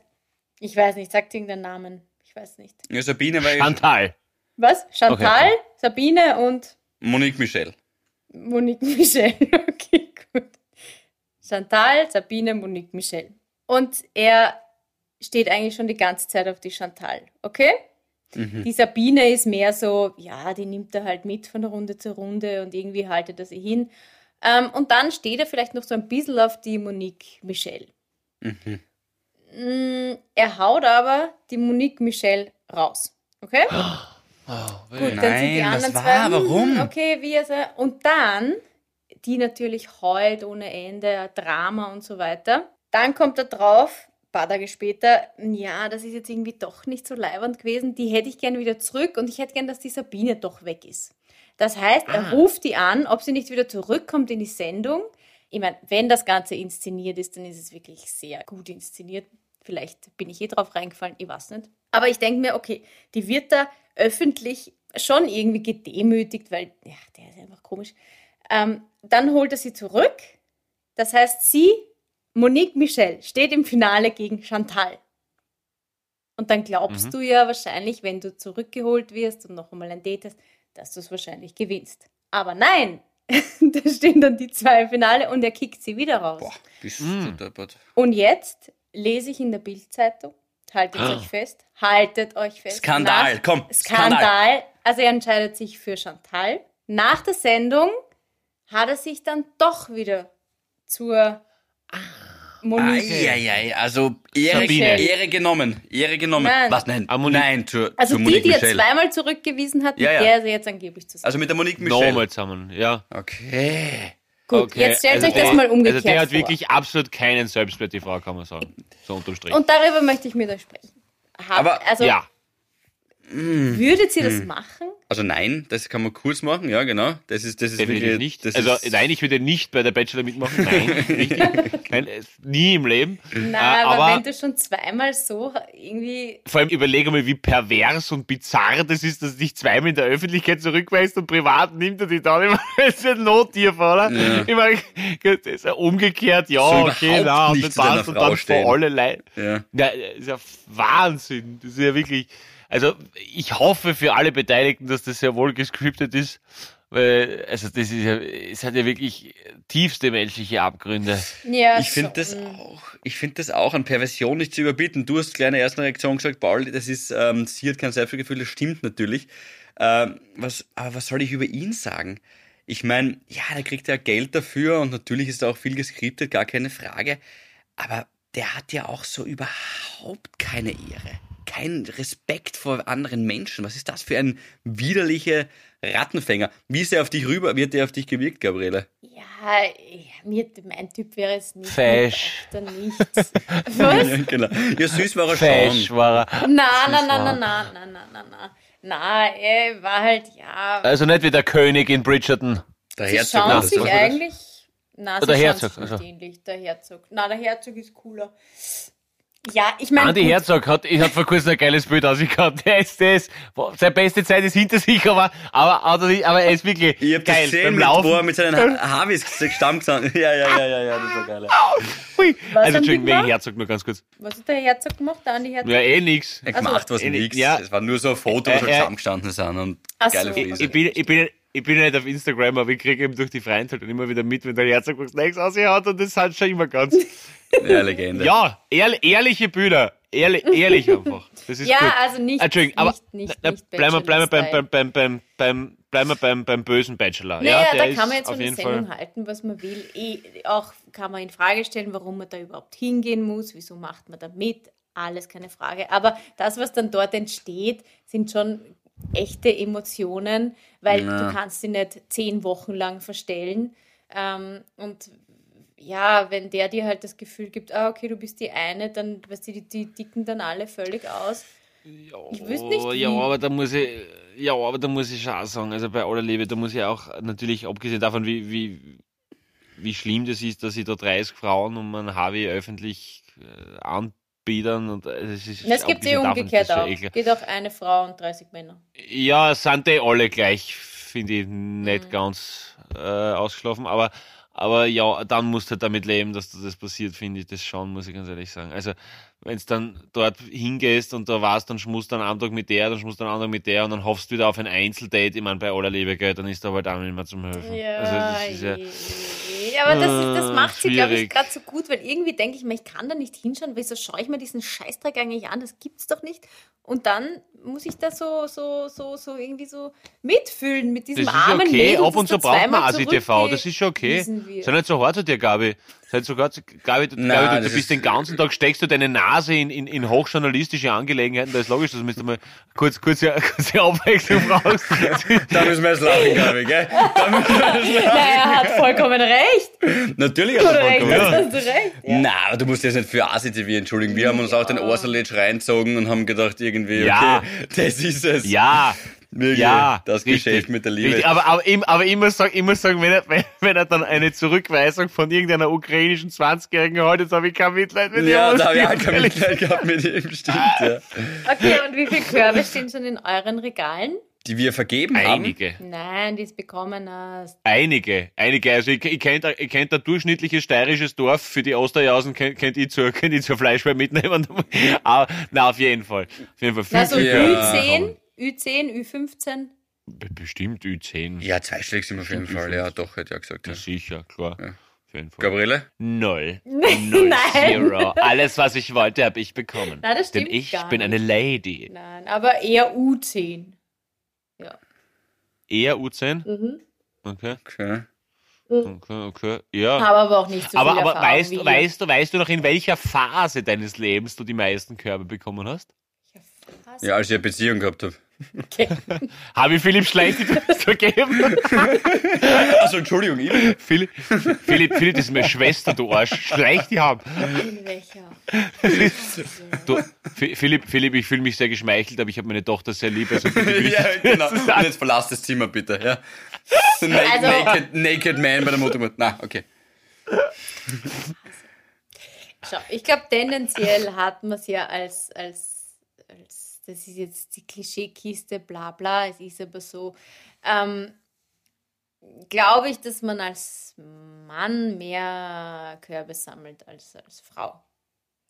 [SPEAKER 4] ich weiß nicht, sagt irgendeinen Namen. Ich weiß nicht.
[SPEAKER 2] Ja, Sabine war
[SPEAKER 1] Chantal.
[SPEAKER 4] Was? Chantal, okay. Sabine und
[SPEAKER 2] Monique Michel.
[SPEAKER 4] Monique Michel. Okay, gut. Chantal, Sabine, Monique Michel. Und er steht eigentlich schon die ganze Zeit auf die Chantal, okay? Mhm. Die Sabine ist mehr so, ja, die nimmt er halt mit von Runde zu Runde und irgendwie haltet er sie hin. Ähm, und dann steht er vielleicht noch so ein bisschen auf die Monique Michel. Mhm. Mm, er haut aber die Monique Michel raus. Okay?
[SPEAKER 2] Oh, Gut, dann Nein, sind die anderen war, zwei. Warum?
[SPEAKER 4] Okay, wie er Und dann, die natürlich heult ohne Ende, Drama und so weiter. Dann kommt er drauf, ein paar Tage später, ja, das ist jetzt irgendwie doch nicht so leibernd gewesen. Die hätte ich gern wieder zurück und ich hätte gern, dass die Sabine doch weg ist. Das heißt, er ah. ruft die an, ob sie nicht wieder zurückkommt in die Sendung. Ich meine, wenn das Ganze inszeniert ist, dann ist es wirklich sehr gut inszeniert. Vielleicht bin ich eh drauf reingefallen, ich weiß nicht. Aber ich denke mir, okay, die wird da öffentlich schon irgendwie gedemütigt, weil, ja, der ist einfach komisch. Ähm, dann holt er sie zurück. Das heißt, sie, Monique Michel, steht im Finale gegen Chantal. Und dann glaubst mhm. du ja wahrscheinlich, wenn du zurückgeholt wirst und noch einmal ein Date hast, dass du es wahrscheinlich gewinnst. Aber nein, da stehen dann die zwei im Finale und er kickt sie wieder raus. Boah, bist mm. du Und jetzt lese ich in der Bildzeitung, haltet ah. euch fest, haltet euch fest.
[SPEAKER 2] Skandal, nach, komm.
[SPEAKER 4] Skandal. Skandal. Also er entscheidet sich für Chantal. Nach der Sendung hat er sich dann doch wieder zur ah.
[SPEAKER 2] Monique. Eieiei, also Ehre, Ehre genommen. Ehre genommen. Nein. Was? Nein, ah, nein,
[SPEAKER 4] zur, Also zur die, die er zweimal zurückgewiesen hat, mit ja, ja. der ist er jetzt angeblich zusammen.
[SPEAKER 2] Also mit der Monique Michel.
[SPEAKER 1] Nochmal zusammen, ja.
[SPEAKER 2] Okay.
[SPEAKER 4] Gut, okay. jetzt stellt also euch das mal umgekehrt
[SPEAKER 1] Also der hat
[SPEAKER 4] vor.
[SPEAKER 1] wirklich absolut keinen Selbstwert, die Frau, kann man sagen. So unterm Strich.
[SPEAKER 4] Und darüber möchte ich mit euch sprechen.
[SPEAKER 2] Hab, Aber,
[SPEAKER 4] also,
[SPEAKER 1] ja.
[SPEAKER 4] Würdet ihr das machen?
[SPEAKER 2] Also nein, das kann man kurz machen, ja genau. Das ist das ist
[SPEAKER 1] Definitiv wirklich, nicht. Das also ist nein, ich würde nicht bei der Bachelor mitmachen. Nein. Nein, nie im Leben.
[SPEAKER 4] Nein, äh, aber, aber, wenn du schon zweimal so irgendwie.
[SPEAKER 1] Vor allem überlege mal, wie pervers und bizarr das ist, dass du dich zweimal in der Öffentlichkeit zurückweist und privat nimmt er dich dann immer als ein Nottier oder? Ja. Ich meine, das ist ja umgekehrt, ja, so okay, na, und dann passt und dann vor alle Leute. Ja. ja. Das ist ja Wahnsinn. Das ist ja wirklich. Also ich hoffe für alle Beteiligten, dass das sehr wohl gescriptet ist. Weil, also das ist ja, es hat ja wirklich tiefste menschliche Abgründe.
[SPEAKER 4] Ja,
[SPEAKER 2] ich finde das auch, ich finde das auch an Perversion nicht zu überbieten. Du hast kleine erste Reaktion gesagt, Paul, das ist, ähm, sie hat kein Selbstgefühl, das stimmt natürlich. Ähm, was, aber was soll ich über ihn sagen? Ich meine, ja, der kriegt ja Geld dafür und natürlich ist da auch viel geskriptet, gar keine Frage. Aber der hat ja auch so überhaupt keine Ehre keinen Respekt vor anderen Menschen. Was ist das für ein widerlicher Rattenfänger? Wie ist er auf dich rüber? Wird er auf dich gewirkt, Gabriele?
[SPEAKER 4] Ja, mir, mein Typ wäre es nicht.
[SPEAKER 1] Fesch.
[SPEAKER 4] nichts. Was?
[SPEAKER 2] Ja, genau. ja, süß war er
[SPEAKER 1] Fesch
[SPEAKER 2] schon.
[SPEAKER 1] war er.
[SPEAKER 4] Nein, nein, nein, nein, nein, nein, nein, nein, nein. Nein, er war halt, ja.
[SPEAKER 1] Also nicht wie der König in Bridgerton.
[SPEAKER 2] Der
[SPEAKER 4] Sie
[SPEAKER 2] Herzog.
[SPEAKER 4] schauen sich eigentlich...
[SPEAKER 1] Nein, der Herzog.
[SPEAKER 4] Also. Ähnlich, der Herzog. Nein, der Herzog ist cooler. Ja, ich meine.
[SPEAKER 1] Andi Herzog hat, ich hat vor kurzem ein geiles Bild ausgehabt. Der ist das. Seine beste Zeit ist hinter sich, aber, aber, aber, aber er ist wirklich
[SPEAKER 2] Ich hab das
[SPEAKER 1] geil.
[SPEAKER 2] gesehen,
[SPEAKER 1] beim
[SPEAKER 2] mit,
[SPEAKER 1] Laufen.
[SPEAKER 2] wo er mit seinen Ha- Harvis gestampft sind. Ja, ja, ja, ja, ja, das war geil.
[SPEAKER 1] Ui.
[SPEAKER 4] Was
[SPEAKER 1] Also, Entschuldigung, wegen? Herzog nur ganz kurz.
[SPEAKER 4] Was hat der Herzog gemacht, der Andi Herzog?
[SPEAKER 1] Ja, eh nix.
[SPEAKER 2] Er
[SPEAKER 4] Also,
[SPEAKER 2] gemacht was
[SPEAKER 1] eh,
[SPEAKER 2] nix.
[SPEAKER 1] ja.
[SPEAKER 2] Es war nur so ein Foto, wo
[SPEAKER 1] Äh,
[SPEAKER 2] sie
[SPEAKER 1] äh,
[SPEAKER 2] zusammengestanden sind und
[SPEAKER 4] Ach
[SPEAKER 2] geile
[SPEAKER 4] so.
[SPEAKER 2] Frise.
[SPEAKER 1] Ich bin, ich bin, ich bin ja nicht auf Instagram, aber ich kriege eben durch die Freunde halt immer wieder mit, wenn der Herzog was Neues ausgehaut und das hat schon immer ganz.
[SPEAKER 2] Ja, Legende.
[SPEAKER 1] Ja, ehrl, ehrliche Bilder. Ehrlich, ehrlich einfach. Das ist
[SPEAKER 4] Ja,
[SPEAKER 1] gut.
[SPEAKER 4] also nicht-
[SPEAKER 1] Entschuldigung, aber
[SPEAKER 4] nicht- nicht-
[SPEAKER 1] na,
[SPEAKER 4] nicht
[SPEAKER 1] bleiben wir, beim,
[SPEAKER 4] Bachelor-Style.
[SPEAKER 1] beim, beim, beim, bleiben wir beim, beim bösen Bachelor.
[SPEAKER 4] Naja,
[SPEAKER 1] ja, der
[SPEAKER 4] da
[SPEAKER 1] ist
[SPEAKER 4] kann man jetzt eine
[SPEAKER 1] jeden
[SPEAKER 4] Sendung
[SPEAKER 1] Fall.
[SPEAKER 4] halten, was man will. Eh, auch kann man in Frage stellen, warum man da überhaupt hingehen muss, wieso macht man da mit, alles keine Frage. Aber das, was dann dort entsteht, sind schon echte Emotionen, weil
[SPEAKER 2] Ja.
[SPEAKER 4] du kannst sie nicht zehn Wochen lang verstellen. Ähm, und ja, wenn der dir halt das Gefühl gibt, ah, okay, du bist die eine, dann, weißt du, die, die dicken dann alle völlig aus. Ich wüsste nicht, wie.
[SPEAKER 1] ja, aber da muss ich, ja, aber da muss ich schon auch sagen, also bei aller Liebe, da muss ich auch natürlich, abgesehen davon, wie, wie, wie schlimm das ist, dass ich da 30 Frauen um einen Harvey öffentlich äh, anbiedern und äh, es ist
[SPEAKER 4] es gibt eh umgekehrt auch.
[SPEAKER 1] eklig.
[SPEAKER 4] Geht auch eine Frau und 30 Männer.
[SPEAKER 1] Ja, sind die alle gleich, finde ich nicht
[SPEAKER 4] Mhm.
[SPEAKER 1] ganz äh, ausgeschlafen, aber aber ja, dann musst du halt damit leben, dass das passiert, finde ich das schon, muss ich ganz ehrlich sagen. Also, wenn du dann dort hingehst und da warst, dann schmusst du einen anderen Tag mit der, dann schmusst du einen anderen mit der und dann hoffst du wieder auf ein Einzeldate, ich meine, bei aller Liebe, gell, dann ist da halt auch nicht mehr zum Helfen.
[SPEAKER 4] Ja,
[SPEAKER 1] also, das ist ja,
[SPEAKER 4] ja, aber das, ist, das macht sie, glaube ich, gerade so gut, weil irgendwie denke ich mir, ich kann da nicht hinschauen, wieso schaue ich mir diesen Scheißdreck eigentlich an? Das gibt's doch nicht. Und dann muss ich da so, so, so, so irgendwie so mitfühlen mit diesem
[SPEAKER 1] Das ist
[SPEAKER 4] armen
[SPEAKER 1] okay,
[SPEAKER 4] Mädel,
[SPEAKER 1] ab und zu braucht man
[SPEAKER 4] zweimal
[SPEAKER 1] Asi TV, das ist schon okay. Sei nicht so hart zu dir, Gabi. Sei nicht so hart, zu- Gabi, du,
[SPEAKER 2] Na,
[SPEAKER 1] bist
[SPEAKER 2] ist-
[SPEAKER 1] den ganzen Tag, steckst du deine Nase in, in, in hochjournalistische Angelegenheiten, da ist logisch, dass du müsst mal kurz, kurze, kurze Abwechslung brauchst.
[SPEAKER 2] Da müssen wir jetzt lachen, glaube ich, gell? Da müssen wir jetzt lachen.
[SPEAKER 4] Ja, er hat vollkommen recht.
[SPEAKER 2] Natürlich hat er
[SPEAKER 4] recht,
[SPEAKER 2] vollkommen recht.
[SPEAKER 4] hast du recht. Ja.
[SPEAKER 2] Na, aber du musst jetzt nicht für ACTV entschuldigen. Wir haben uns auch den Orsalitsch reinzogen und haben gedacht, irgendwie, okay,
[SPEAKER 1] Ja.
[SPEAKER 2] das ist es.
[SPEAKER 1] Ja.
[SPEAKER 2] Wirklich,
[SPEAKER 1] Ja,
[SPEAKER 2] das
[SPEAKER 1] richtig,
[SPEAKER 2] Geschäft mit der Liebe.
[SPEAKER 1] Richtig, aber, aber, ich, aber ich muss sagen, ich muss sagen wenn, er, wenn, er dann eine Zurückweisung von irgendeiner ukrainischen 20-Jährigen hat, jetzt habe ich kein Mitleid mit
[SPEAKER 2] ja,
[SPEAKER 1] ihm.
[SPEAKER 2] da habe ich auch kein Mitleid gehabt mit ihm, stimmt, ja.
[SPEAKER 4] Okay, und wie viele Körbe stehen schon in euren Regalen?
[SPEAKER 2] Die wir vergeben haben.
[SPEAKER 1] Einige.
[SPEAKER 4] Nein, die es bekommen hast.
[SPEAKER 1] Einige, einige. Also ich, ich kenne ich kenn ein durchschnittliches steirisches Dorf, für die Osterjausen kennt kennt ich zur, kennt ich zur Fleischweih mitnehmen. Aber, na, auf jeden Fall. Auf jeden Fall.
[SPEAKER 4] Na, so
[SPEAKER 2] Ja.
[SPEAKER 4] Ü10, Ü10, Ü15.
[SPEAKER 1] Be- Bestimmt Ü10.
[SPEAKER 2] Ja, zweistellig sind wir auf jeden Fall. Ja, doch, hätte ich auch gesagt. Ja.
[SPEAKER 1] Ja, sicher, klar. Fall.
[SPEAKER 2] Gabriele?
[SPEAKER 1] Null. Null.
[SPEAKER 4] Nein.
[SPEAKER 1] Zero. Alles, was ich wollte, habe ich bekommen.
[SPEAKER 4] Nein, das
[SPEAKER 1] Denn
[SPEAKER 4] stimmt
[SPEAKER 1] ich
[SPEAKER 4] gar
[SPEAKER 1] bin eine Lady.
[SPEAKER 4] Nein, aber eher U10. Ja.
[SPEAKER 1] Eher U10?
[SPEAKER 4] Mhm.
[SPEAKER 1] Okay.
[SPEAKER 2] Okay.
[SPEAKER 1] Okay, okay. Ja.
[SPEAKER 4] Habe aber auch nicht so
[SPEAKER 1] aber
[SPEAKER 4] viel
[SPEAKER 1] aber
[SPEAKER 4] Erfahrung
[SPEAKER 1] weißt,
[SPEAKER 4] wie
[SPEAKER 1] weißt, du, weißt du noch, in welcher Phase deines Lebens du die meisten Körbe bekommen hast?
[SPEAKER 2] Ja, als ich eine Beziehung gehabt habe.
[SPEAKER 4] Okay.
[SPEAKER 1] Habe ich Philipp Schleich das vergeben?
[SPEAKER 2] Also, Entschuldigung, ich
[SPEAKER 1] Philipp, Philipp, Philipp, das ist meine Schwester, du Arsch. Schleich die haben.
[SPEAKER 4] Welcher?
[SPEAKER 1] Du, Philipp, Philipp, ich fühle mich sehr geschmeichelt, aber ich habe meine Tochter sehr lieb. Also
[SPEAKER 2] ja, genau. Und jetzt verlass das Zimmer bitte, ja. Na
[SPEAKER 4] Also-
[SPEAKER 2] naked, naked Man bei der Mutter. Na, okay.
[SPEAKER 4] Schau, ich glaube, tendenziell hat man es ja als, als, als, das ist jetzt die Klischeekiste, bla bla, es ist aber so, ähm, glaube ich, dass man als Mann mehr Körbe sammelt als als Frau.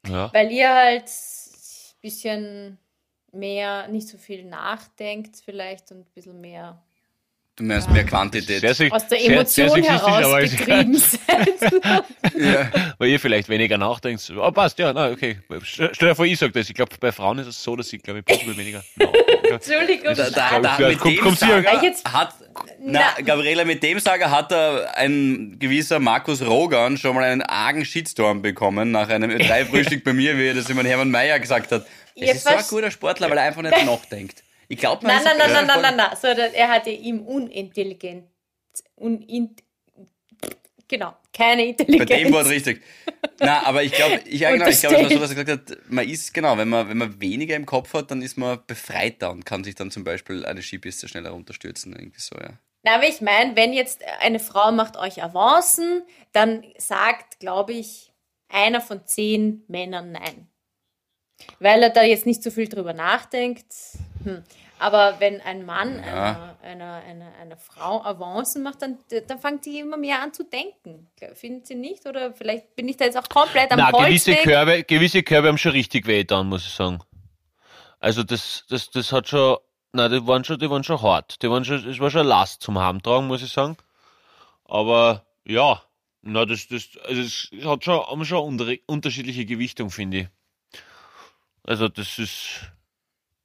[SPEAKER 1] Ja.
[SPEAKER 4] Weil ihr halt ein bisschen mehr, nicht so viel nachdenkt vielleicht und ein bisschen mehr
[SPEAKER 2] Du meinst mehr Quantität.
[SPEAKER 1] Sehr, sehr,
[SPEAKER 4] aus der
[SPEAKER 1] sehr, sehr
[SPEAKER 4] Emotion
[SPEAKER 1] sexistisch,
[SPEAKER 4] heraus getrieben seid.
[SPEAKER 2] Ja.
[SPEAKER 1] Weil ihr vielleicht weniger nachdenkt. Oh, passt, ja, na, okay. Stell dir vor, ich sag das. Ich glaube, bei Frauen ist es so, dass sie, glaube ich, prinzipiell weniger. Ja.
[SPEAKER 4] Entschuldigung.
[SPEAKER 2] Da, da, da, mit
[SPEAKER 1] kommt-
[SPEAKER 2] dem
[SPEAKER 1] kommt's hier.
[SPEAKER 2] Sager
[SPEAKER 4] Ja, jetzt-
[SPEAKER 2] hat, na,
[SPEAKER 4] Na.
[SPEAKER 2] Gabriela, mit dem Sager hat er ein gewisser Markus Rogan schon mal einen argen Shitstorm bekommen nach einem Ö3-Frühstück bei mir, wie er das immer Hermann Mayer gesagt hat. Das ist so ein guter Sportler, weil er einfach nicht nachdenkt. Ich glaube,
[SPEAKER 4] Nein, nein, nein, nein, nein, nein, nein. So, dass er hatte ihm unintelligent. Unin, genau, keine
[SPEAKER 2] Bei
[SPEAKER 4] Intelligenz.
[SPEAKER 2] dem Wort richtig. Na, aber ich glaube, ich, genau, ich glaube, so was er gesagt hat, man ist, genau, wenn man, wenn man weniger im Kopf hat, dann ist man befreiter und kann sich dann zum Beispiel eine Skipiste schneller runterstürzen. Irgendwie so, ja.
[SPEAKER 4] Na, aber ich meine, wenn jetzt eine Frau macht euch Avancen, dann sagt, glaube ich, einer von zehn Männern nein. Weil er da jetzt nicht so viel drüber nachdenkt. Hm. Aber wenn ein Mann
[SPEAKER 2] Ja.
[SPEAKER 4] einer, einer, einer, einer Frau Avancen macht, dann, dann fängt sie immer mehr an zu denken. Finden Sie nicht? Oder vielleicht bin ich da jetzt auch komplett am
[SPEAKER 1] Na, gewisse. Körbe, gewisse Körbe haben schon richtig weh dann, muss ich sagen. Also das, das, das hat schon, na, die waren schon, die waren schon hart. Die waren schon, es war schon eine Last zum Heimtragen, muss ich sagen. Aber ja, na, das, das, also es hat schon, haben schon unter, unterschiedliche Gewichtung, finde ich. Also das ist,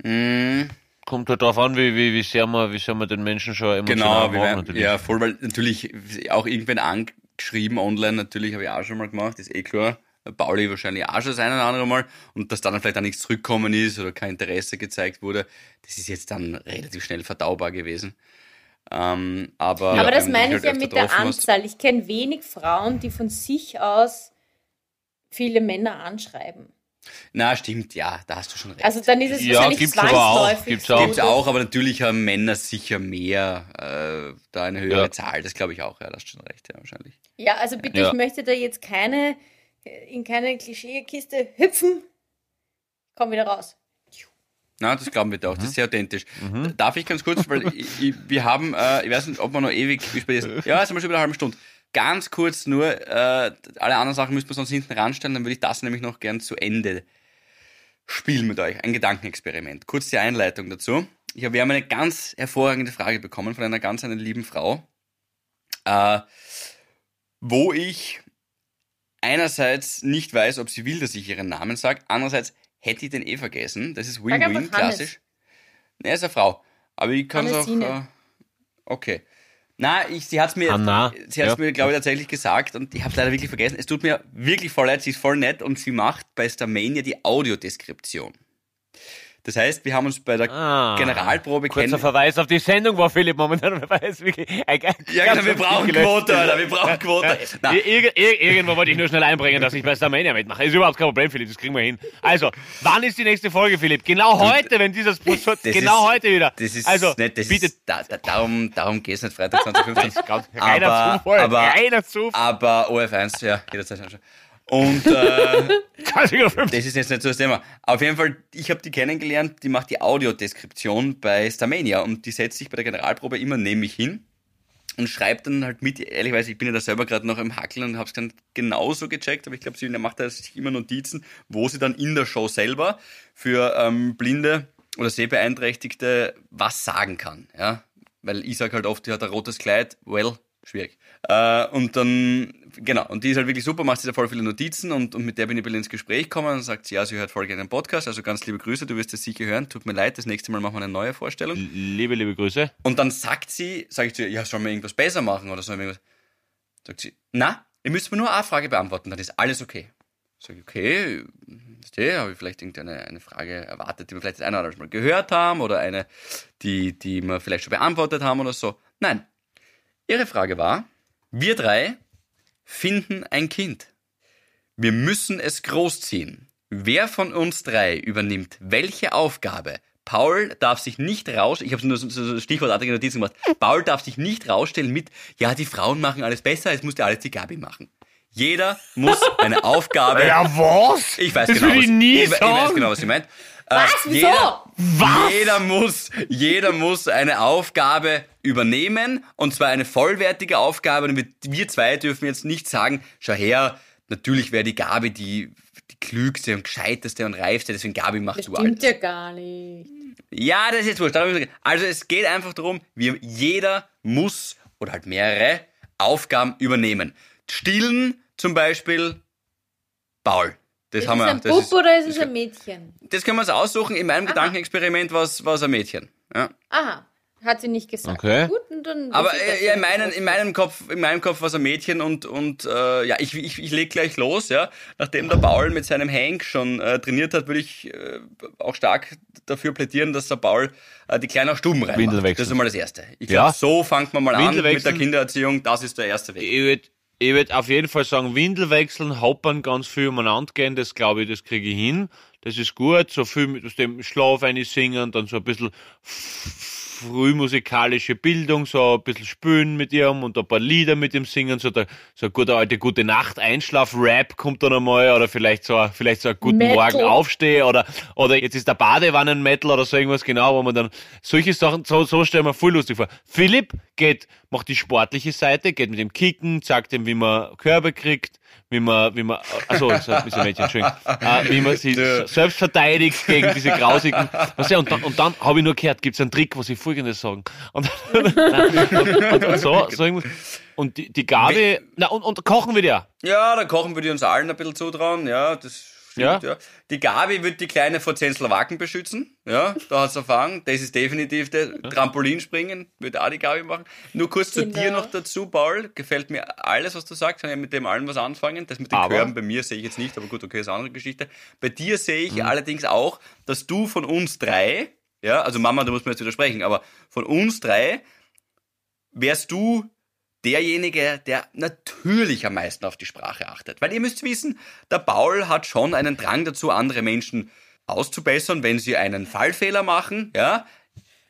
[SPEAKER 2] Mm,
[SPEAKER 1] kommt halt darauf an, wie, wie, wie sehr man, wie sehr man den Menschen schon emotional
[SPEAKER 2] genau, werden,
[SPEAKER 1] natürlich.
[SPEAKER 2] ja, voll, weil natürlich auch irgendwann angeschrieben online, natürlich habe ich auch schon mal gemacht, ist eh klar. Pauli wahrscheinlich auch schon das eine oder andere Mal und dass dann vielleicht auch nichts zurückgekommen ist oder kein Interesse gezeigt wurde, das ist jetzt dann relativ schnell verdaubar gewesen. Ähm, aber
[SPEAKER 4] Aber das meine ich
[SPEAKER 2] halt
[SPEAKER 4] ja mit der
[SPEAKER 2] getroffen hast-
[SPEAKER 4] Anzahl. Ich kenne wenig Frauen, die von sich aus viele Männer anschreiben.
[SPEAKER 2] Na, stimmt, ja, da hast du schon recht.
[SPEAKER 4] Also dann ist es
[SPEAKER 1] Ja,
[SPEAKER 4] wahrscheinlich
[SPEAKER 1] gibt's aber auch, gibt's
[SPEAKER 4] so,
[SPEAKER 1] auch.
[SPEAKER 2] Gibt's auch, aber natürlich haben Männer sicher mehr, äh, da eine höhere
[SPEAKER 1] Ja.
[SPEAKER 2] Zahl, das glaube ich auch, ja, das hast schon recht, ja, wahrscheinlich.
[SPEAKER 4] Ja, also bitte,
[SPEAKER 1] Ja.
[SPEAKER 4] ich möchte da jetzt keine, in keine Klischeekiste hüpfen. Komm wieder raus.
[SPEAKER 2] Na, das glauben wir dir auch,
[SPEAKER 1] Mhm.
[SPEAKER 2] das ist sehr authentisch. Darf ich ganz kurz, weil ich, ich, wir haben, äh, ich weiß nicht, ob wir noch ewig Ja, jetzt haben wir schon wieder eine halbe Stunde. Ganz kurz nur, äh, alle anderen Sachen müssen wir sonst hinten ranstellen, dann würde ich das nämlich noch gern zu Ende spielen mit euch. Ein Gedankenexperiment. Kurz die Einleitung dazu. Ich hab, wir haben eine ganz hervorragende Frage bekommen von einer ganz einer lieben Frau, äh, wo ich einerseits nicht weiß, ob sie will, dass ich ihren Namen sage, andererseits hätte ich den eh vergessen. Das ist Win-Win, klassisch. Ne, ist eine Frau. Aber ich kann es auch. Äh, okay. Na, ich, sie hat es mir,
[SPEAKER 1] Hanna,
[SPEAKER 2] sie hat's
[SPEAKER 1] ja.
[SPEAKER 2] mir, glaube ich, tatsächlich gesagt und ich habe es leider wirklich vergessen. Es tut mir wirklich voll leid, sie ist voll nett und sie macht bei Starmania die Audiodeskription. Das heißt, wir haben uns bei der
[SPEAKER 1] Ah,
[SPEAKER 2] Generalprobe
[SPEAKER 1] Kurzer
[SPEAKER 2] kennen.
[SPEAKER 1] Verweis auf die Sendung, wo Philipp momentan ganz
[SPEAKER 2] Ja, genau, wir brauchen. Quote, Alter, wir brauchen Quote.
[SPEAKER 1] Ir ir ir irgendwo wollte ich nur schnell einbringen, dass ich bei Starmania mitmache. Ist überhaupt kein Problem, Philipp, das kriegen wir hin. Also, wann ist die nächste Folge, Philipp? Genau heute, wenn dieses
[SPEAKER 2] das
[SPEAKER 1] genau
[SPEAKER 2] ist,
[SPEAKER 1] heute wieder.
[SPEAKER 2] Das ist
[SPEAKER 1] also,
[SPEAKER 2] nicht, das
[SPEAKER 1] bitte,
[SPEAKER 2] ist, da, da, darum, darum geht's nicht Freitag 2015.
[SPEAKER 1] ganz, reiner
[SPEAKER 2] aber,
[SPEAKER 1] Zufall,
[SPEAKER 2] aber,
[SPEAKER 1] reiner Zufall.
[SPEAKER 2] aber OF1, ja, jederzeit schon. Und äh,
[SPEAKER 1] 20.15
[SPEAKER 2] das ist jetzt nicht so das Thema. Auf jeden Fall, ich habe die kennengelernt, die macht die Audiodeskription bei Starmania und die setzt sich bei der Generalprobe immer neben mich hin und schreibt dann halt mit, ehrlichweise, ich bin ja da selber gerade noch im Hackeln und habe es dann genauso gecheckt, aber ich glaube, sie macht da sich immer Notizen, wo sie dann in der Show selber für ähm, Blinde oder Sehbeeinträchtigte was sagen kann. Ja? Weil ich sage halt oft, die hat ein rotes Kleid, well, schwierig. Äh, und dann, genau, und die ist halt wirklich super, macht sich da voll viele Notizen und, und mit der bin ich ein bisschen ins Gespräch gekommen und sagt sie, ja, sie hört voll gerne den Podcast, also ganz liebe Grüße, du wirst es sicher hören, tut mir leid, das nächste Mal machen wir eine neue Vorstellung.
[SPEAKER 1] Liebe, liebe Grüße.
[SPEAKER 2] Und dann sagt sie, sage ich zu ihr, ja, sollen wir irgendwas besser machen oder sollen wir irgendwas? Sagt sie, na, ihr müsst mir nur eine Frage beantworten, dann ist alles okay. Sag ich, okay, verstehe, habe ich vielleicht irgendeine eine Frage erwartet, die wir vielleicht das eine oder andere Mal gehört haben oder eine, die, die wir vielleicht schon beantwortet haben oder so. Nein. Ihre Frage war, wir drei finden ein Kind. Wir müssen es großziehen. Wer von uns drei übernimmt welche Aufgabe? Paul darf sich nicht raus, ich habe nur so, so stichwortartige Notizen gemacht. Paul darf sich nicht rausstellen mit, ja, die Frauen machen alles besser, jetzt muss ja alles die Gabi machen. Jeder muss eine Aufgabe.
[SPEAKER 1] was?
[SPEAKER 2] Ich weiß
[SPEAKER 1] das
[SPEAKER 2] genau, was, ich, ich weiß genau, was sie meint. Äh,
[SPEAKER 4] Was? Wieso?
[SPEAKER 2] Jeder,
[SPEAKER 1] Was?
[SPEAKER 2] jeder muss, jeder muss eine Aufgabe übernehmen und zwar eine vollwertige Aufgabe. Und wir, wir zwei dürfen jetzt nicht sagen, schau her, natürlich wäre die Gabi die, die klügste und gescheiteste und reifste, deswegen Gabi macht du alles.
[SPEAKER 4] stimmt ja gar nicht.
[SPEAKER 2] Ja, das ist jetzt wurscht. Also es geht einfach darum, wir, jeder muss oder halt mehrere Aufgaben übernehmen. Stillen zum Beispiel Paul. Das
[SPEAKER 4] Ist
[SPEAKER 2] haben
[SPEAKER 4] es
[SPEAKER 2] wir.
[SPEAKER 4] ein
[SPEAKER 2] das
[SPEAKER 4] Bub
[SPEAKER 2] ist-
[SPEAKER 4] oder ist es ein Mädchen?
[SPEAKER 2] das können wir uns aussuchen. In meinem Gedankenexperiment war es war es ein Mädchen. Ja.
[SPEAKER 4] Aha, hat sie nicht gesagt.
[SPEAKER 1] Okay.
[SPEAKER 4] Gut, und dann
[SPEAKER 2] Aber äh, ja, in, meinen, in meinem Kopf, in meinem Kopf war es ein Mädchen und, und äh, ja, ich, ich, ich leg gleich los, ja. Nachdem der Paul mit seinem Hank schon äh, trainiert hat, würde ich äh, auch stark dafür plädieren, dass der Paul äh, die Kleine auch stuben rein.
[SPEAKER 1] Windel
[SPEAKER 2] macht.
[SPEAKER 1] wechseln.
[SPEAKER 2] Das ist einmal das Erste. Ich
[SPEAKER 1] Ja.
[SPEAKER 2] glaube, so fängt man mal an mit der. Kindererziehung. Das ist der erste Weg.
[SPEAKER 1] Ich würde auf jeden Fall sagen, Windel wechseln, hoppern ganz viel umeinander gehen, das glaube ich, das kriege ich hin. Das ist gut, so viel mit dem Schlaf singen, dann so ein bisschen frühmusikalische Bildung, so ein bisschen spülen mit ihm und ein paar Lieder mit ihm singen, so, der, so ein guter alte Gute Nacht Einschlaf-Rap kommt dann einmal oder vielleicht so, vielleicht so ein Guten
[SPEAKER 4] Metal.
[SPEAKER 1] Morgen Aufstehe oder, oder jetzt ist der Badewannen-Metal oder so irgendwas genau, wo man dann solche Sachen, so, so stellen wir voll lustig vor. Philipp geht, macht die sportliche Seite, geht mit dem Kicken, sagt ihm, wie man Körbe kriegt, wie man, wie man, also, so, ist ein Mädchen, Entschuldigung, äh, wie man sich selbst verteidigt gegen diese grausigen, was ja, und dann, und dann habe ich nur gehört, gibt es einen Trick, wo sie Folgendes sagen. Und, und, und, und so, so irgendwas. Und die, die Gabi, na, und, und kochen wir dir.
[SPEAKER 2] Ja, da kochen wir die uns allen ein bisschen zutrauen, ja, das stimmt,
[SPEAKER 1] Ja.
[SPEAKER 2] ja. Die Gabi wird die Kleine vor zehn Slowaken beschützen, ja, da hat's Erfahrung, das ist definitiv der Trampolinspringen, wird auch die Gabi machen. Nur kurz zu
[SPEAKER 4] Genau.
[SPEAKER 2] dir noch dazu, Paul, gefällt mir alles, was du sagst, kann ja mit dem allen was anfangen, das mit den
[SPEAKER 1] Aber-
[SPEAKER 2] Körben bei mir sehe ich jetzt nicht, aber gut, okay, ist eine andere Geschichte. Bei dir sehe
[SPEAKER 1] Mhm.
[SPEAKER 2] ich allerdings auch, dass du von uns drei, ja, also Mama, da muss man jetzt widersprechen, aber von uns drei wärst du derjenige, der natürlich am meisten auf die Sprache achtet. Weil ihr müsst wissen, der Paul hat schon einen Drang dazu, andere Menschen auszubessern, wenn sie einen Fallfehler machen, ja.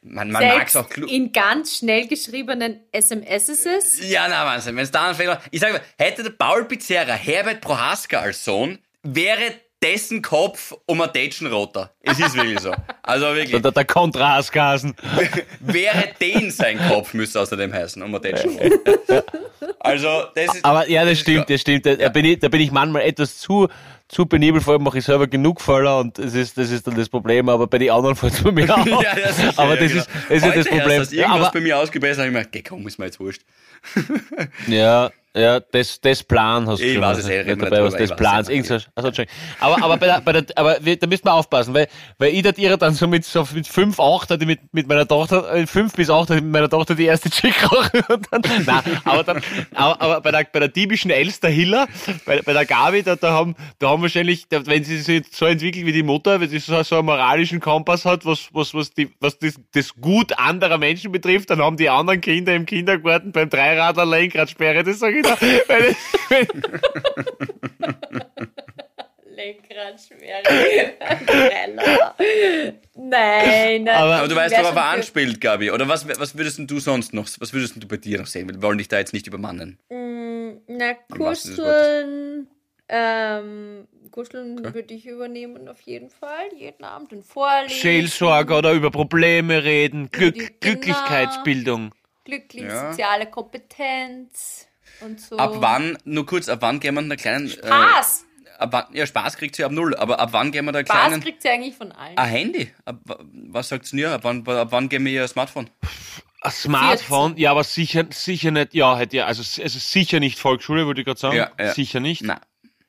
[SPEAKER 2] Man, man mag es auch klu-
[SPEAKER 4] in ganz schnell geschriebenen SMSs.
[SPEAKER 2] Ja, na Wahnsinn, wenn es da einen Fehler Ich sage mal, hätte der Paul Pizzerra Herbert Prohaska als Sohn, wäre dessen Kopf um ein Tätschenroter. Es ist wirklich so. Also wirklich.
[SPEAKER 1] Der, der Kontrastgasen.
[SPEAKER 2] wäre den sein Kopf, müsste außerdem heißen, um ein Tätschenroter. Also, das ist.
[SPEAKER 1] Aber ja, das stimmt, das stimmt. Da, bin ich, da bin ich manchmal etwas zu, zu penibel, vor allem mache ich selber genug Fehler und das ist, das ist dann das Problem, aber bei den anderen fällt es bei mir auf.
[SPEAKER 2] Ja, ja, sicher,
[SPEAKER 1] aber
[SPEAKER 2] ja,
[SPEAKER 1] das,
[SPEAKER 2] genau.
[SPEAKER 1] ist, das ist ja
[SPEAKER 2] Heute
[SPEAKER 1] das Problem.
[SPEAKER 2] Erst, dass
[SPEAKER 1] Ja,
[SPEAKER 2] irgendwas
[SPEAKER 1] aber,
[SPEAKER 2] bei mir ausgebessert habe ich mir gedacht, komm, ist mir jetzt wurscht.
[SPEAKER 1] ja, ja, das, das Plan hast du
[SPEAKER 2] Ich
[SPEAKER 1] schon.
[SPEAKER 2] weiß es, eh,
[SPEAKER 1] nicht dabei, was des Plans.
[SPEAKER 2] es,
[SPEAKER 1] Irgend so, also, aber, aber, bei der, bei der, aber da müssen wir aufpassen, weil, weil ich dat ihre dann so mit, so mit fünf, acht hatte mit, mit meiner Tochter, äh, fünf bis acht hatte mit meiner Tochter die erste Chick rauchen und dann, nein, aber dann, aber, aber bei der, bei der typischen Elster Hiller, bei, bei der Gabi, da, da haben, da haben wahrscheinlich, da, wenn sie sich so entwickelt wie die Mutter, wenn sie so, so einen moralischen Kompass hat, was, was, was die, was das, das Gut anderer Menschen betrifft, dann haben die anderen Kinder im Kindergarten beim Dreiradler Lenkradsperre, das sage ich da, weil das,
[SPEAKER 4] Lenkrad schwer. Greller. Nein, nein.
[SPEAKER 1] Aber-
[SPEAKER 2] Aber du weißt,
[SPEAKER 4] Wär
[SPEAKER 2] worauf er anspielt, Gabi. Oder was, was würdest du sonst noch, was würdest du bei dir noch sehen? Wir wollen dich da jetzt nicht übermannen.
[SPEAKER 4] für- Na, kuscheln. Ähm, kuscheln würde ich übernehmen auf jeden Fall. Jeden Abend und vorlesen.
[SPEAKER 1] Seelsorge oder über Probleme reden, Glück,
[SPEAKER 4] Genau.
[SPEAKER 1] Glücklichkeitsbildung.
[SPEAKER 4] Glücklich,
[SPEAKER 2] Ja.
[SPEAKER 4] soziale Kompetenz und so.
[SPEAKER 2] Ab wann, nur kurz, ab wann gehen wir einer kleinen...
[SPEAKER 4] Spaß.
[SPEAKER 2] Äh, ab wann, ja, Spaß kriegt sie ab null, aber ab wann gehen wir da
[SPEAKER 4] Spaß
[SPEAKER 2] kleinen...
[SPEAKER 4] kriegt sie eigentlich von allen.
[SPEAKER 2] Ein Handy? Ab, was sagt's denn ihr? Ab wann, ab wann gehen wir ihr Smartphone?
[SPEAKER 1] Ein Smartphone, ja, aber sicher, sicher nicht, ja, hätte ja, also, also sicher nicht Volksschule, würde ich gerade sagen.
[SPEAKER 2] Ja, ja.
[SPEAKER 1] Sicher nicht,
[SPEAKER 2] Na,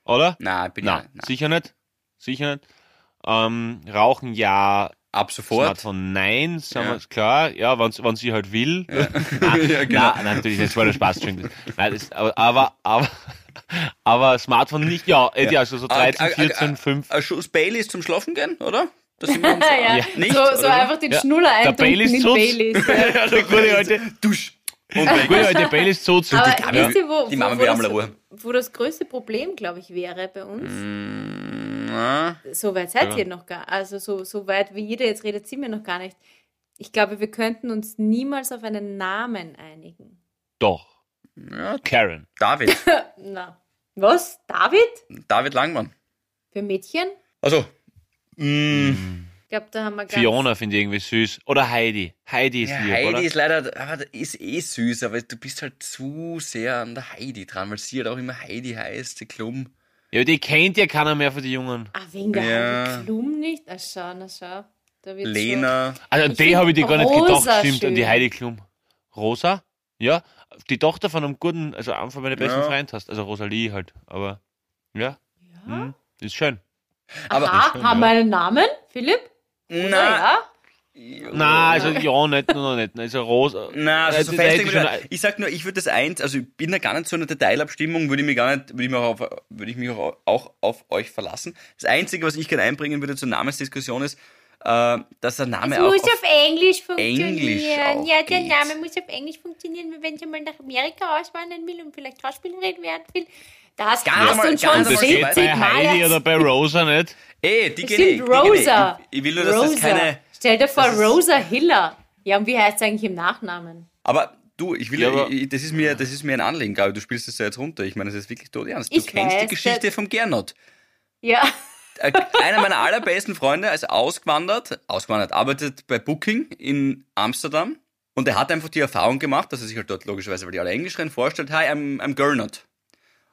[SPEAKER 1] oder?
[SPEAKER 2] na, bin
[SPEAKER 1] Nein,
[SPEAKER 2] ich. Na.
[SPEAKER 1] sicher nicht. Sicher nicht. Ähm, rauchen ja,
[SPEAKER 2] Ab sofort.
[SPEAKER 1] Smartphone nein, sagen
[SPEAKER 2] Ja.
[SPEAKER 1] wir klar, ja, wenn, wenn sie halt will. Nein,
[SPEAKER 2] Ja, genau.
[SPEAKER 1] nein, natürlich, das war der Spaß. Nein, das, aber, aber, aber, aber Smartphone nicht, ja, ja. also so 13, 14, 5.
[SPEAKER 2] Ein Schuss Baileys zum Schlafen gehen, oder? Das sind wir uns,
[SPEAKER 4] ja,
[SPEAKER 1] Ja.
[SPEAKER 2] Nicht,
[SPEAKER 4] so, so einfach den
[SPEAKER 1] Ja.
[SPEAKER 4] Schnuller
[SPEAKER 1] Der
[SPEAKER 4] eintunken
[SPEAKER 1] Baileys
[SPEAKER 4] in
[SPEAKER 1] tut's.
[SPEAKER 4] Baileys. Ja.
[SPEAKER 2] Ja, der
[SPEAKER 1] gute alte-
[SPEAKER 2] Dusch. Und weg.
[SPEAKER 1] Gute alte Baileys so zu.
[SPEAKER 4] Aber
[SPEAKER 1] Ja.
[SPEAKER 4] wisst ihr, wo,
[SPEAKER 2] Die
[SPEAKER 4] wo,
[SPEAKER 2] Mama
[SPEAKER 4] wo,
[SPEAKER 2] will
[SPEAKER 4] das,
[SPEAKER 2] einmal Ruhe.
[SPEAKER 4] wo das größte Problem, glaube ich, wäre bei uns?
[SPEAKER 2] Na,
[SPEAKER 4] So weit seid
[SPEAKER 1] Ja.
[SPEAKER 4] ihr noch gar Also so, so weit, wie jeder jetzt redet, sind wir noch gar nicht. Ich glaube, wir könnten uns niemals auf einen Namen einigen.
[SPEAKER 1] Doch.
[SPEAKER 2] ja,
[SPEAKER 1] Karen.
[SPEAKER 2] David.
[SPEAKER 4] Na. Was? David?
[SPEAKER 2] David Langmann.
[SPEAKER 4] Für Mädchen?
[SPEAKER 2] Also, mm,
[SPEAKER 4] Ich glaube, da haben wir ganz...
[SPEAKER 1] Fiona finde ich irgendwie süß. Oder Heidi. Heidi ist
[SPEAKER 2] ja,
[SPEAKER 1] lieb,
[SPEAKER 2] Heidi
[SPEAKER 1] oder?
[SPEAKER 2] ist leider, aber ist eh süß, aber du bist halt zu sehr an der Heidi dran, weil sie halt auch immer Heidi heißt, die Klum.
[SPEAKER 1] Ja, die kennt ja keiner mehr von den Jungen.
[SPEAKER 4] Ah, wegen der
[SPEAKER 2] Ja.
[SPEAKER 4] Heidi Klum nicht? Ah, schau, na schau. Da wird's
[SPEAKER 2] Lena.
[SPEAKER 1] Also an
[SPEAKER 4] Ich
[SPEAKER 1] die
[SPEAKER 4] find
[SPEAKER 1] habe ich dir gar nicht
[SPEAKER 4] Rosa
[SPEAKER 1] gedacht, stimmt, an die
[SPEAKER 4] schön.
[SPEAKER 1] Heidi Klum. Rosa? Ja, die Tochter von einem guten, also einem von meinen besten
[SPEAKER 2] Ja.
[SPEAKER 1] Freunden hast. Also Rosalie halt. Aber ja,
[SPEAKER 4] Schon. Ja?
[SPEAKER 1] hm, ist schön.
[SPEAKER 2] Aber
[SPEAKER 4] Aha, haben wir einen Namen, Philipp?
[SPEAKER 2] Na,
[SPEAKER 4] ja?
[SPEAKER 1] Na, also ja, nicht, nur noch nicht. Also Rosa.
[SPEAKER 2] Na, also
[SPEAKER 1] Äh,
[SPEAKER 2] so
[SPEAKER 1] die-
[SPEAKER 2] festlegen
[SPEAKER 1] die-
[SPEAKER 2] wir- ich sag nur, ich würde das eins, also ich bin da gar nicht so in der Detailabstimmung, würde ich mich gar nicht, würde ich mich auch auf, würde ich mich auch, auch auf euch verlassen. Das Einzige, was ich gerne einbringen würde zur Namensdiskussion ist, äh, dass der Name
[SPEAKER 4] Es
[SPEAKER 2] auch
[SPEAKER 4] muss
[SPEAKER 2] auf,
[SPEAKER 4] auf Englisch funktionieren.
[SPEAKER 2] Englisch auch
[SPEAKER 4] ja, der
[SPEAKER 2] geht.
[SPEAKER 4] Name muss auf Englisch funktionieren, weil wenn sie mal nach Amerika auswandern will und vielleicht Schauspielerin werden will, das
[SPEAKER 2] Ganz
[SPEAKER 4] hast du schon
[SPEAKER 1] Und das
[SPEAKER 2] einmal
[SPEAKER 1] geht
[SPEAKER 4] 70
[SPEAKER 1] bei
[SPEAKER 4] Mal
[SPEAKER 1] Heidi oder bei Rosa nicht.
[SPEAKER 2] ey, die
[SPEAKER 4] Es
[SPEAKER 2] kenne ich, die kenn ich.
[SPEAKER 4] Rosa.
[SPEAKER 2] Ich, ich will nur, dass
[SPEAKER 4] Rosa.
[SPEAKER 2] das keine,
[SPEAKER 4] Stell dir vor, Rosa Hiller. Ja, und wie heißt es eigentlich im Nachnamen?
[SPEAKER 2] Aber du, ich will,
[SPEAKER 1] Ja, aber-
[SPEAKER 2] ich, das, ist mir, das ist mir ein Anliegen, glaube ich. Du spielst das ja jetzt runter. Ich meine, das ist wirklich tot ernst. Du
[SPEAKER 4] Ich
[SPEAKER 2] kennst die
[SPEAKER 4] weiß,
[SPEAKER 2] Geschichte
[SPEAKER 4] der-
[SPEAKER 2] vom Gernot.
[SPEAKER 4] Ja.
[SPEAKER 2] Äh, Einer meiner allerbesten Freunde ist ausgewandert, ausgewandert, arbeitet bei Booking in Amsterdam. Und er hat einfach die Erfahrung gemacht, dass er sich halt dort logischerweise, weil die alle Englisch reden, vorstellt, hi, I'm, I'm Gernot.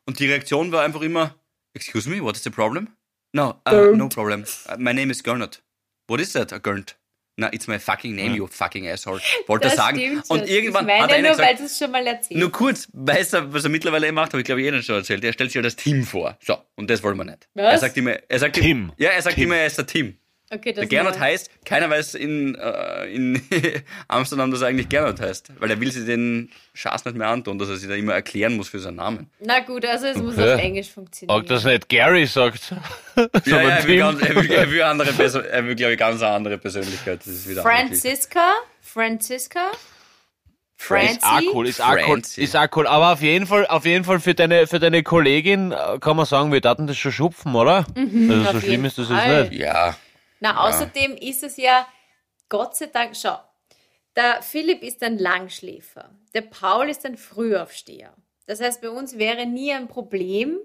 [SPEAKER 2] Und die Reaktion war einfach immer, excuse me, what is the problem? No, uh, no problem. Uh, my name is Gernot. What is that, a Gernot? No, it's my fucking name, you fucking asshole. Wollte er
[SPEAKER 4] Das
[SPEAKER 2] sagen.
[SPEAKER 4] stimmt schon.
[SPEAKER 2] Und irgendwann
[SPEAKER 4] ich meine
[SPEAKER 2] hat
[SPEAKER 4] nur, weil
[SPEAKER 2] gesagt,
[SPEAKER 4] du es schon mal erzählt
[SPEAKER 2] nur kurz, weiß er, was er mittlerweile macht, habe ich glaube ich eh schon erzählt. Er stellt sich ja das Team vor. So, und das wollen wir nicht.
[SPEAKER 4] Was?
[SPEAKER 2] Er sagt immer, er sagt
[SPEAKER 1] Tim.
[SPEAKER 2] Ja, er sagt
[SPEAKER 1] Tim.
[SPEAKER 2] immer, er ist der Team.
[SPEAKER 4] Okay, das
[SPEAKER 2] Der Gernot
[SPEAKER 4] mal-
[SPEAKER 2] heißt, keiner weiß in, äh, in Amsterdam, dass er eigentlich Gernot heißt. Weil er will sich den Schaß nicht mehr antun, dass er sich da immer erklären muss für seinen Namen.
[SPEAKER 4] Na gut, also es muss
[SPEAKER 1] Okay.
[SPEAKER 4] auf Englisch funktionieren.
[SPEAKER 1] Ob das nicht Gary sagt.
[SPEAKER 2] Ja,
[SPEAKER 1] sondern
[SPEAKER 2] ja, er, will ganz, er, will, er will andere er will, glaube ich, ganz eine andere Persönlichkeit. Das ist wieder.
[SPEAKER 4] Franziska? Franziska?
[SPEAKER 2] Franz-
[SPEAKER 1] Ist auch cool, ist auch cool, ist auch cool. Aber auf jeden Fall, auf jeden Fall für deine, für deine Kollegin äh, kann man sagen, wir daten das schon schupfen, oder? also so
[SPEAKER 4] Mhm,
[SPEAKER 1] schlimm ist das jetzt nicht.
[SPEAKER 2] Ja,
[SPEAKER 4] Na, außerdem ist es ja, Gott sei Dank, schau, der Philipp ist ein Langschläfer, der Paul ist ein Frühaufsteher. Das heißt, bei uns wäre nie ein Problem,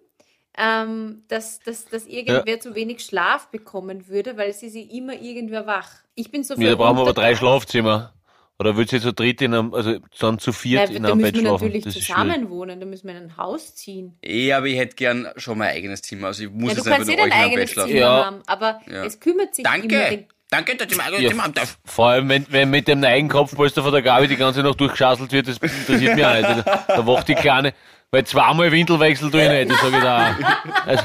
[SPEAKER 4] ähm, dass, dass, dass irgendwer zu wenig Schlaf bekommen würde, weil sie sich immer irgendwer wach. Ich bin so
[SPEAKER 1] Ja, da brauchen wir aber drei. Schlafzimmer. Oder willst du zu dritt in einem, also dann zu viert
[SPEAKER 4] Ja,
[SPEAKER 1] in
[SPEAKER 4] da
[SPEAKER 1] einem
[SPEAKER 4] müssen
[SPEAKER 1] Bett
[SPEAKER 4] wir
[SPEAKER 1] schlafen?
[SPEAKER 4] natürlich
[SPEAKER 1] Das ist
[SPEAKER 4] zusammen
[SPEAKER 1] schwierig.
[SPEAKER 4] wohnen, da müssen wir in ein Haus ziehen.
[SPEAKER 2] eh, aber ich hätte gern schon mein eigenes Zimmer. Also ich muss
[SPEAKER 4] Ja,
[SPEAKER 2] jetzt einfach
[SPEAKER 4] kannst
[SPEAKER 2] nur
[SPEAKER 4] eh
[SPEAKER 2] euch in einem Bett
[SPEAKER 4] eigenes
[SPEAKER 2] schlafen.
[SPEAKER 4] Zimmer
[SPEAKER 1] Ja.
[SPEAKER 4] haben, aber
[SPEAKER 2] Ja.
[SPEAKER 4] es kümmert sich immer
[SPEAKER 2] Danke!
[SPEAKER 4] den
[SPEAKER 2] Danke, dass ich mein eigenes
[SPEAKER 1] Ja,
[SPEAKER 2] Zimmer haben darf.
[SPEAKER 1] Vor allem, wenn, wenn mit dem neuen Kopfpolster von der Gabi die ganze Nacht durchgeschasselt wird, das interessiert mich auch nicht. Da, da wacht die Kleine, weil zweimal Windelwechsel tue ich nicht, das sage ich da auch. Also,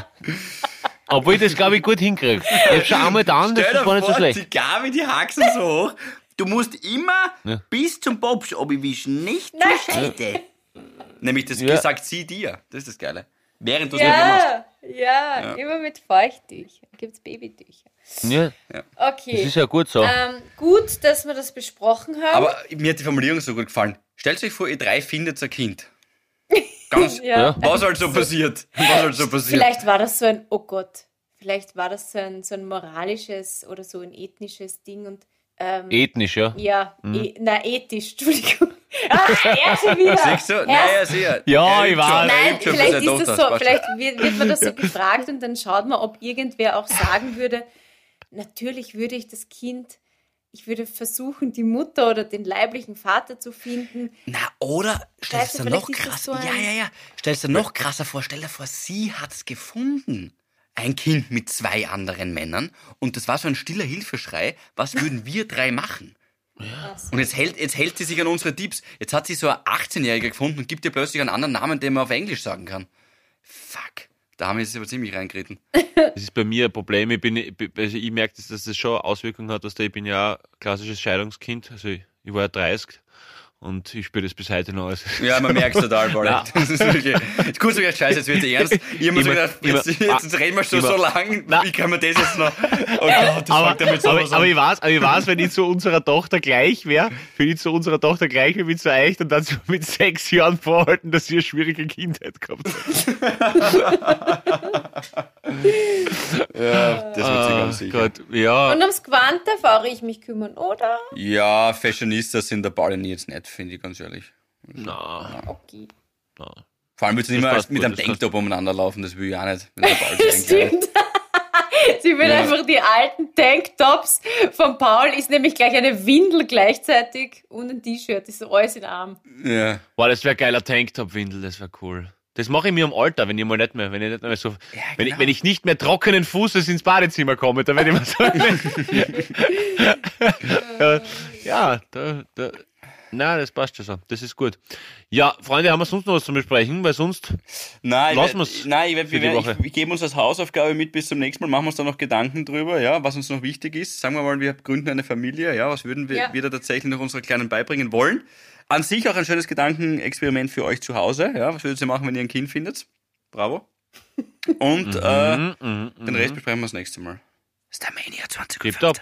[SPEAKER 1] obwohl ich das, glaube ich, gut hinkriege. Ich hab schon einmal da, das war nicht so schlecht.
[SPEAKER 2] die Gabi, die Haxen so hoch. Du musst immer
[SPEAKER 1] Ja.
[SPEAKER 2] bis zum Popsch abwischen, nicht zur Seite. Nämlich das
[SPEAKER 1] Ja.
[SPEAKER 2] sagt sie dir. Das ist das Geile. Während du es nicht mehr machst.
[SPEAKER 4] Ja, ja, immer mit Feuchttüchern. Gibt es Babytücher.
[SPEAKER 1] Ja,
[SPEAKER 4] Okay.
[SPEAKER 1] das ist ja gut so.
[SPEAKER 4] ähm, gut, dass wir das besprochen haben.
[SPEAKER 2] Aber mir hat die Formulierung so gut gefallen. Stellt euch vor, ihr drei findet ein Kind. Ganz,
[SPEAKER 4] ja.
[SPEAKER 1] Ja.
[SPEAKER 2] was halt so passiert. Was halt so passiert.
[SPEAKER 4] Vielleicht war das so ein, oh Gott, vielleicht war das so ein, so ein moralisches oder so ein ethnisches Ding und ähm,
[SPEAKER 1] Ethnisch, ja.
[SPEAKER 4] ja,
[SPEAKER 1] Mhm.
[SPEAKER 4] e na, ethisch, Entschuldigung. Ah, er schon wieder.
[SPEAKER 2] Siehst du?
[SPEAKER 4] Er-
[SPEAKER 2] Naja, sehr.
[SPEAKER 1] Ja,
[SPEAKER 2] Er
[SPEAKER 1] ich weiß.
[SPEAKER 2] er
[SPEAKER 4] Nein,
[SPEAKER 2] schon
[SPEAKER 4] vielleicht ist das so, vielleicht wird, wird man das so gefragt und dann schaut man, ob irgendwer auch sagen würde, natürlich würde ich das Kind, ich würde versuchen, die Mutter oder den leiblichen Vater zu finden.
[SPEAKER 2] Na, oder stell
[SPEAKER 4] Weißt
[SPEAKER 2] dir
[SPEAKER 4] du,
[SPEAKER 2] noch
[SPEAKER 4] vielleicht ist das
[SPEAKER 2] krass.
[SPEAKER 4] so
[SPEAKER 2] ja, ja, ja. Stell dir noch krasser vor. Stell dir vor, sie hat's gefunden. Ein Kind mit zwei anderen Männern. Und das war so ein stiller Hilfeschrei. Was würden wir drei machen? Und jetzt hält, jetzt hält sie sich an unsere Tipps. Jetzt hat sie so ein 18-Jähriger gefunden und gibt ihr plötzlich einen anderen Namen, den man auf Englisch sagen kann. Fuck. Da haben wir es aber ziemlich reingeritten.
[SPEAKER 1] Das ist bei mir ein Problem. Ich, bin, also ich merke, dass das schon Auswirkungen hat, dass ich bin ja ein klassisches Scheidungskind. Also ich, ich war ja 30 und ich spüre das bis heute noch. Also,
[SPEAKER 2] Ja, man merkt total, Paul. Das ist wirklich. Jetzt kurz gesagt, scheiße, jetzt wird ernst. Ich hab mir so
[SPEAKER 1] Immer-
[SPEAKER 2] gedacht, jetzt,
[SPEAKER 1] immer-
[SPEAKER 2] jetzt reden wir schon
[SPEAKER 1] immer-
[SPEAKER 2] so lang.
[SPEAKER 1] Na.
[SPEAKER 2] Wie kann man das jetzt noch? Oh Gott, das
[SPEAKER 1] aber,
[SPEAKER 2] damit
[SPEAKER 1] aber, aber ich weiß, aber ich weiß, wenn ich zu unserer Tochter gleich wäre, wenn ich zu unserer Tochter gleich wäre wie zu euch, dann hat sie mit sechs Jahren vorhalten, dass sie eine schwierige Kindheit gehabt hat.
[SPEAKER 2] Ja, das wird sie ganz sicher.
[SPEAKER 1] Ah, Gott, ja.
[SPEAKER 4] Und ums darf auch ich mich kümmern, oder?
[SPEAKER 2] Ja, Fashionistas sind der Ball jetzt nicht, finde ich ganz ehrlich.
[SPEAKER 1] Na,
[SPEAKER 4] Okay.
[SPEAKER 1] na.
[SPEAKER 2] Vor allem willst du nicht mehr mit einem Tanktop umeinander laufen, das will ich auch nicht.
[SPEAKER 4] Stimmt. Sie will
[SPEAKER 2] Ja.
[SPEAKER 4] einfach die alten Tanktops von Paul, ist nämlich gleich eine Windel gleichzeitig und ein T-Shirt, ist so alles in Arm.
[SPEAKER 2] ja.
[SPEAKER 1] Boah, das wäre geiler Tanktop-Windel, das wäre cool. Das mache ich mir im Alter, wenn ich mal nicht mehr, wenn ich nicht mehr so, wenn, ich,
[SPEAKER 2] genau.
[SPEAKER 1] wenn ich nicht mehr trockenen Fußes ins Badezimmer komme, dann werde ich mal ja, ja, da, da, na, das passt schon so. Das ist gut. Ja, Freunde, haben wir sonst noch was zu besprechen? Weil sonst,
[SPEAKER 2] Nein,
[SPEAKER 1] Lassen
[SPEAKER 2] werd- nein, ich, werd- wir, werden- ich, wir geben uns als Hausaufgabe mit bis zum nächsten Mal, machen wir uns da noch Gedanken drüber, ja, was uns noch wichtig ist. Sagen wir mal, wir gründen eine Familie, ja, was würden wir,
[SPEAKER 4] Ja.
[SPEAKER 2] wir da tatsächlich noch unsere Kleinen beibringen wollen? An sich auch ein schönes Gedankenexperiment für euch zu Hause, ja, was würdet ihr machen, wenn ihr ein Kind findet? Bravo. Und äh,
[SPEAKER 1] mhm,
[SPEAKER 2] den Rest besprechen wir das nächste Mal. Starmania 20
[SPEAKER 1] tipptopp.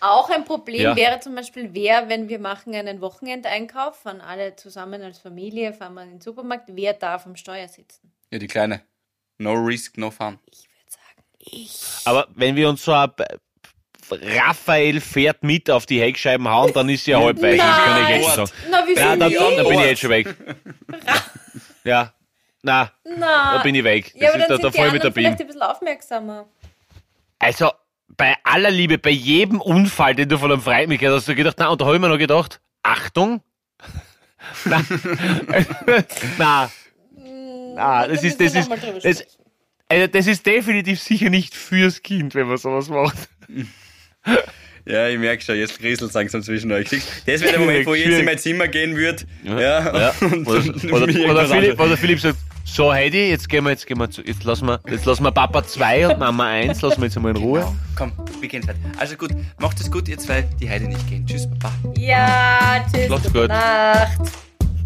[SPEAKER 4] Auch ein Problem
[SPEAKER 1] Ja.
[SPEAKER 4] wäre zum Beispiel, wer, wenn wir machen einen Wochenendeinkauf, fahren alle zusammen als Familie, fahren wir in den Supermarkt, wer darf am Steuer sitzen?
[SPEAKER 2] Ja, die Kleine. No risk, no fun.
[SPEAKER 4] Ich würde sagen, ich.
[SPEAKER 1] Aber wenn wir uns so ab- Raphael fährt mit auf die Heckscheiben hauen, dann ist sie ja halb weiß. Das kann ich jetzt sagen.
[SPEAKER 4] Na, wieso
[SPEAKER 1] Ja, dann,
[SPEAKER 4] nicht?
[SPEAKER 1] dann bin ich jetzt schon weg. Ja, na,
[SPEAKER 4] Na.
[SPEAKER 1] da bin ich weg. Das
[SPEAKER 4] ja, aber
[SPEAKER 1] ist
[SPEAKER 4] dann
[SPEAKER 1] da, da
[SPEAKER 4] sind die
[SPEAKER 1] voll mit der Beam.
[SPEAKER 4] vielleicht ein bisschen aufmerksamer.
[SPEAKER 1] Also, bei aller Liebe, bei jedem Unfall, den du von einem Freund gehört hast, hast du gedacht, na, und da habe ich mir noch gedacht, Achtung. na, na, na, das
[SPEAKER 4] Da
[SPEAKER 1] ist, das ist, das, also das ist definitiv sicher nicht fürs Kind, wenn man sowas macht.
[SPEAKER 2] Ja, ich merke schon, jetzt kriselt langsam zwischen euch. Das wäre der Moment, wo ich jetzt in mein Zimmer gehen würde. Ja,
[SPEAKER 1] Ja.
[SPEAKER 2] und
[SPEAKER 1] Oder,
[SPEAKER 2] mich
[SPEAKER 1] oder, oder, Philipp, oder Philipp sagt, so Heidi, jetzt gehen wir, jetzt gehen wir zu, jetzt lassen wir, jetzt lassen wir Papa 2 und Mama 1, lassen wir jetzt einmal in Ruhe.
[SPEAKER 2] Genau. Komm, wir gehen weiter. Also gut, macht es gut, ihr zwei, die Heide nicht gehen. Tschüss, Papa.
[SPEAKER 4] Ja, tschüss, gute
[SPEAKER 1] gut.
[SPEAKER 4] Nacht.